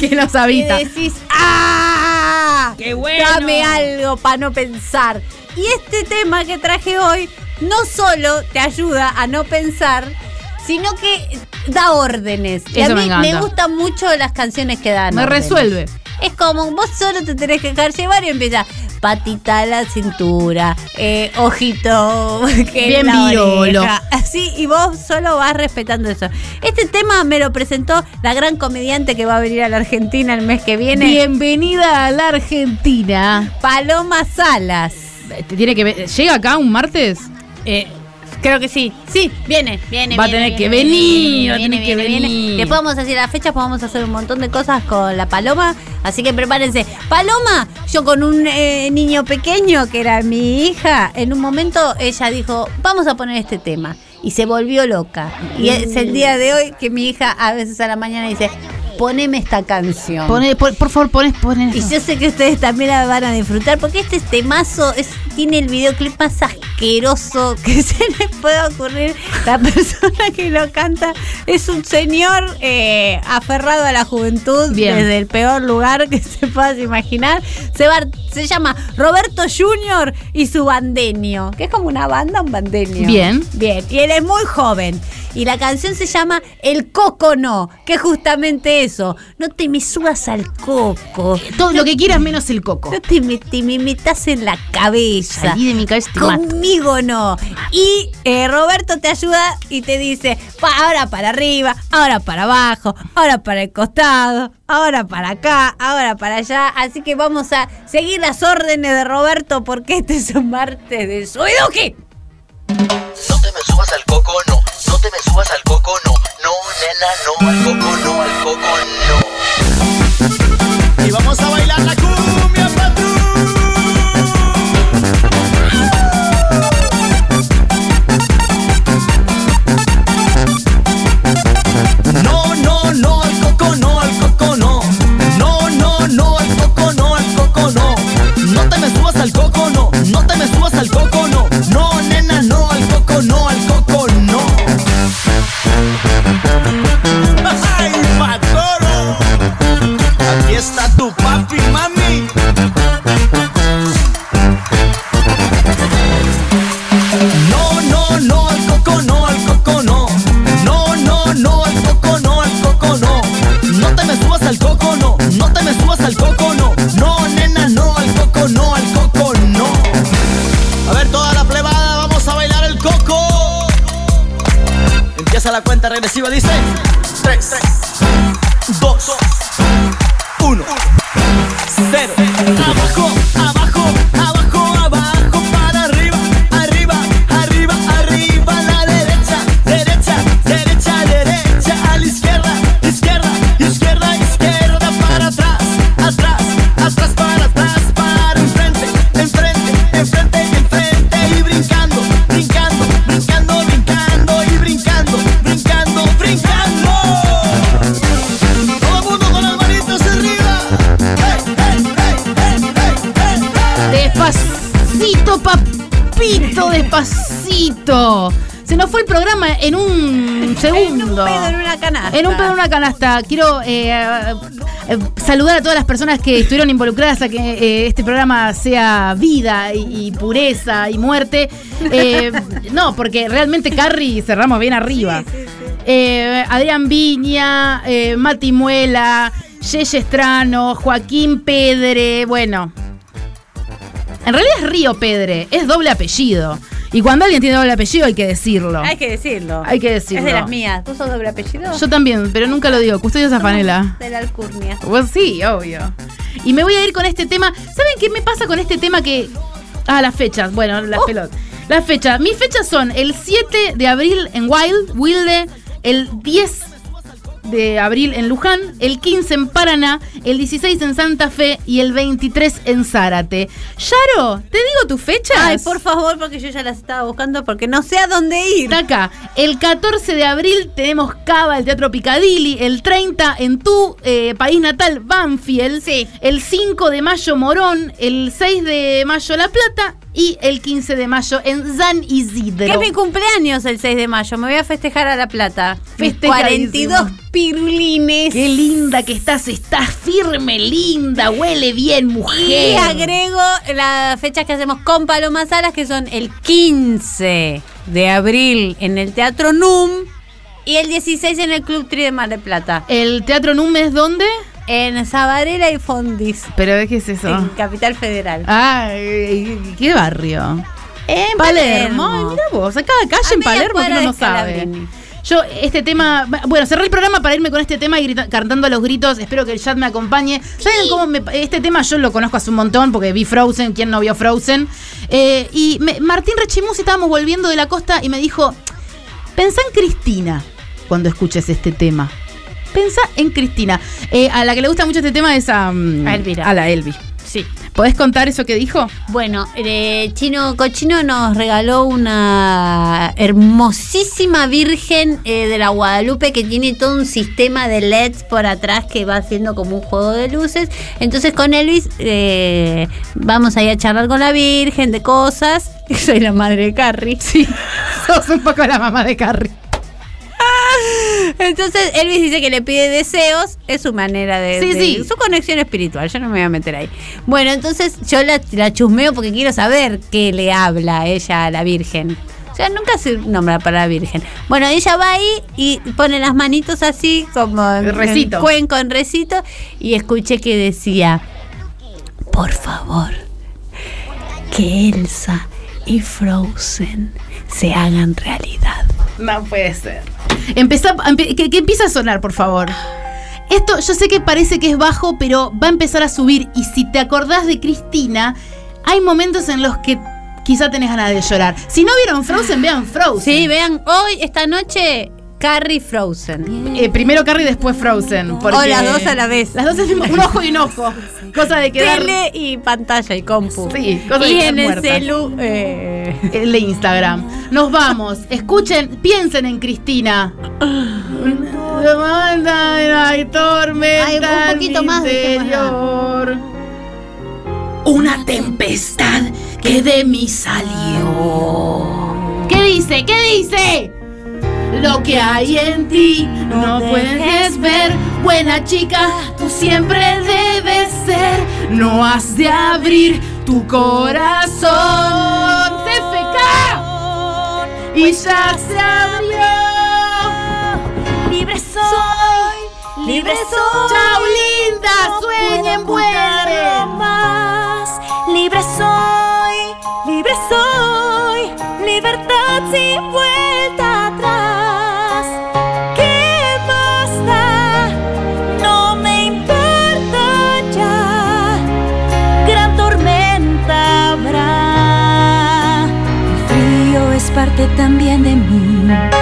que nos habita. que decís, ¡ah! ¡Qué bueno! Dame algo para no pensar. Y este tema que traje hoy no solo te ayuda a no pensar, sino que da órdenes. y a Eso me mí encanta. gustan mucho las canciones que dan. Me órdenes. resuelve. Es como vos solo te tenés que dejar llevar y empieza patita a la cintura, eh, ojito, que Bien la. Así, y vos solo vas respetando eso. Este tema me lo presentó la gran comediante que va a venir a la Argentina el mes que viene, Bienvenida a la Argentina. Paloma Salas. ¿Te ¿Tiene que ¿Llega acá un martes? Eh, creo que sí. Sí, viene, viene. Va a tener que venir, va a tener que venir. Después vamos a hacer las fechas, pues vamos a hacer un montón de cosas con la Paloma. Así que prepárense. Paloma, yo con un eh, niño pequeño que era mi hija, en un momento ella dijo, vamos a poner este tema. Y se volvió loca. Y es el día de hoy que mi hija a veces a la mañana dice, poneme esta canción. Pone, por, por favor, pones, pones. Y yo sé que ustedes también la van a disfrutar porque este temazo es, tiene el videoclip más asqueroso que se les pueda ocurrir. La persona que lo canta es un señor eh, aferrado a la juventud Bien. desde el peor lugar que se puedas imaginar. Se, va- se llama Roberto Junior y su bandeño, que es como una banda, un bandeño. Bien. Bien, y él es muy joven. Y la canción se llama El Coco No, que es justamente eso. No te me subas al coco. Todo lo que quieras menos el coco. No te me, te me metas en la cabeza. Salí de mi cabeza mato. Conmigo no. Y eh, Roberto te ayuda y te dice, "Pa- ahora para arriba, ahora para abajo, ahora para el costado, ahora para acá, ahora para allá. Así que vamos a seguir las órdenes de Roberto porque este es un martes de Suiduki. No te me subas al coco, no. No te me subas al coco, no. No, nena, no. Al coco, no. Al coco, no. Y vamos a bailar la cumbia No, no, no, al coco no, al coco no. No, no, no, al coco no, al coco no. No te me subas al coco no, no te me subas cuenta regresiva, dice 3, 2, 1, 0. Abajo, abajo, un segundo. pedo en una canasta. En un pedo en una canasta. Quiero eh, eh, saludar a todas las personas que estuvieron involucradas a que eh, este programa sea vida y, y pureza y muerte. Eh, no, porque realmente Carrie cerramos bien arriba. Adrián Viña, Mati Muela, Yeye Estrano, Joaquín Pedre, bueno. En realidad es Río Pedre, es doble apellido. Y cuando alguien tiene doble apellido hay que decirlo. Hay que decirlo. Hay que decirlo. Es de las mías. ¿Tú sos doble apellido? Yo también, pero nunca lo digo. Custodio Zafanela. De la alcurnia. Pues sí, obvio. Y me voy a ir con este tema. ¿Saben qué me pasa con este tema que. Ah, las fechas. Bueno, las pelotas. Las fechas. Mis fechas son el 7 de abril en Wild, Wilde, el 10 de abril en Luján, el 15 en Paraná, el 16 en Santa Fe y el 23 en Zárate. Yaro, ¿te digo tus fechas? Ay, por favor, porque yo ya las estaba buscando porque no sé a dónde ir. Está acá. El 14 de abril tenemos Cava, el Teatro Picadilly. El 30 en tu eh, país natal, Banfield. El 5 de mayo, Morón. El 6 de mayo, La Plata. Y el 15 de mayo en San Isidro. Que es mi cumpleaños el 6 de mayo. Me voy a festejar a La Plata. Festejadísimo. 42 pirulines. Qué linda que estás. Estás firme, linda. Huele bien, mujer. Y agrego las fechas que hacemos con Paloma Salas, que son el 15 de abril en el Teatro NUM y el 16 en el Club Tri de Mar del Plata. ¿El Teatro NUM es dónde? En Sabarela y Fondis. ¿Pero qué es eso? En Capital Federal. Ay, ¿qué barrio? En Palermo. Palermo. Ay, mira vos, acá calle A en Palermo que uno no sabe. Yo, este tema. Bueno, cerré el programa para irme con este tema y grita- cantando a los gritos. Espero que el chat me acompañe. ¿Saben cómo me- este tema yo lo conozco hace un montón porque vi Frozen. ¿Quién no vio Frozen? Eh, y me- Martín Rechimusi estábamos volviendo de la costa y me dijo: Pensá en Cristina cuando escuches este tema. Pensá en Cristina. Eh, a la que le gusta mucho este tema es a, mm, A Elvira. A la Elvi. Sí. ¿Podés contar eso que dijo? Bueno, eh, Chino Cochino nos regaló una hermosísima Virgen eh, de la Guadalupe que tiene todo un sistema de LEDs por atrás que va haciendo como un juego de luces. Entonces con Elvis eh, vamos a ir a charlar con la Virgen de cosas. Soy la madre de Carrie. Sí, sos un poco la mamá de Carrie. Entonces Elvis dice que le pide deseos, es su manera de, Sí, de- sí. su conexión espiritual, yo no me voy a meter ahí. Bueno, entonces yo la, la chusmeo porque quiero saber qué le habla ella a la Virgen. O sea, nunca se nombra para la Virgen. Bueno, ella va ahí y pone las manitos así, como en, recito. en cuenco, en recito, y escuché que decía, por favor, que Elsa y Frozen se hagan realidad. No puede ser. Empezá, empe- que, empiece a sonar, por favor. Esto yo sé que parece que es bajo, pero va a empezar a subir. Y si te acordás de Cristina, hay momentos en los que quizá tenés ganas de llorar. Si no vieron Frozen, vean Frozen. Sí, vean, hoy, esta noche, Carrie Frozen. Eh, primero Carrie, después Frozen. O las dos a la vez. Las dos mismo un ojo y un ojo. Cosa de quedar. Tele y pantalla y compu. Sí, cosa de y quedar en el celu. eh, El de Instagram. Nos vamos. Escuchen, piensen en Cristina. Hay tormenta Ay, un poquito más, interior. Una tempestad que de mí salió. ¿Qué dice? ¿Qué dice? Lo que hay en ti no puedes ver. Buena chica, tú siempre debes ser. No has de abrir tu corazón. CFK. Y ya se abrió. Libre soy, libre soy. Chao, linda. Sueñen, vuelen. más. Libre soy, libre soy. Libertad sin vuelta también de mí.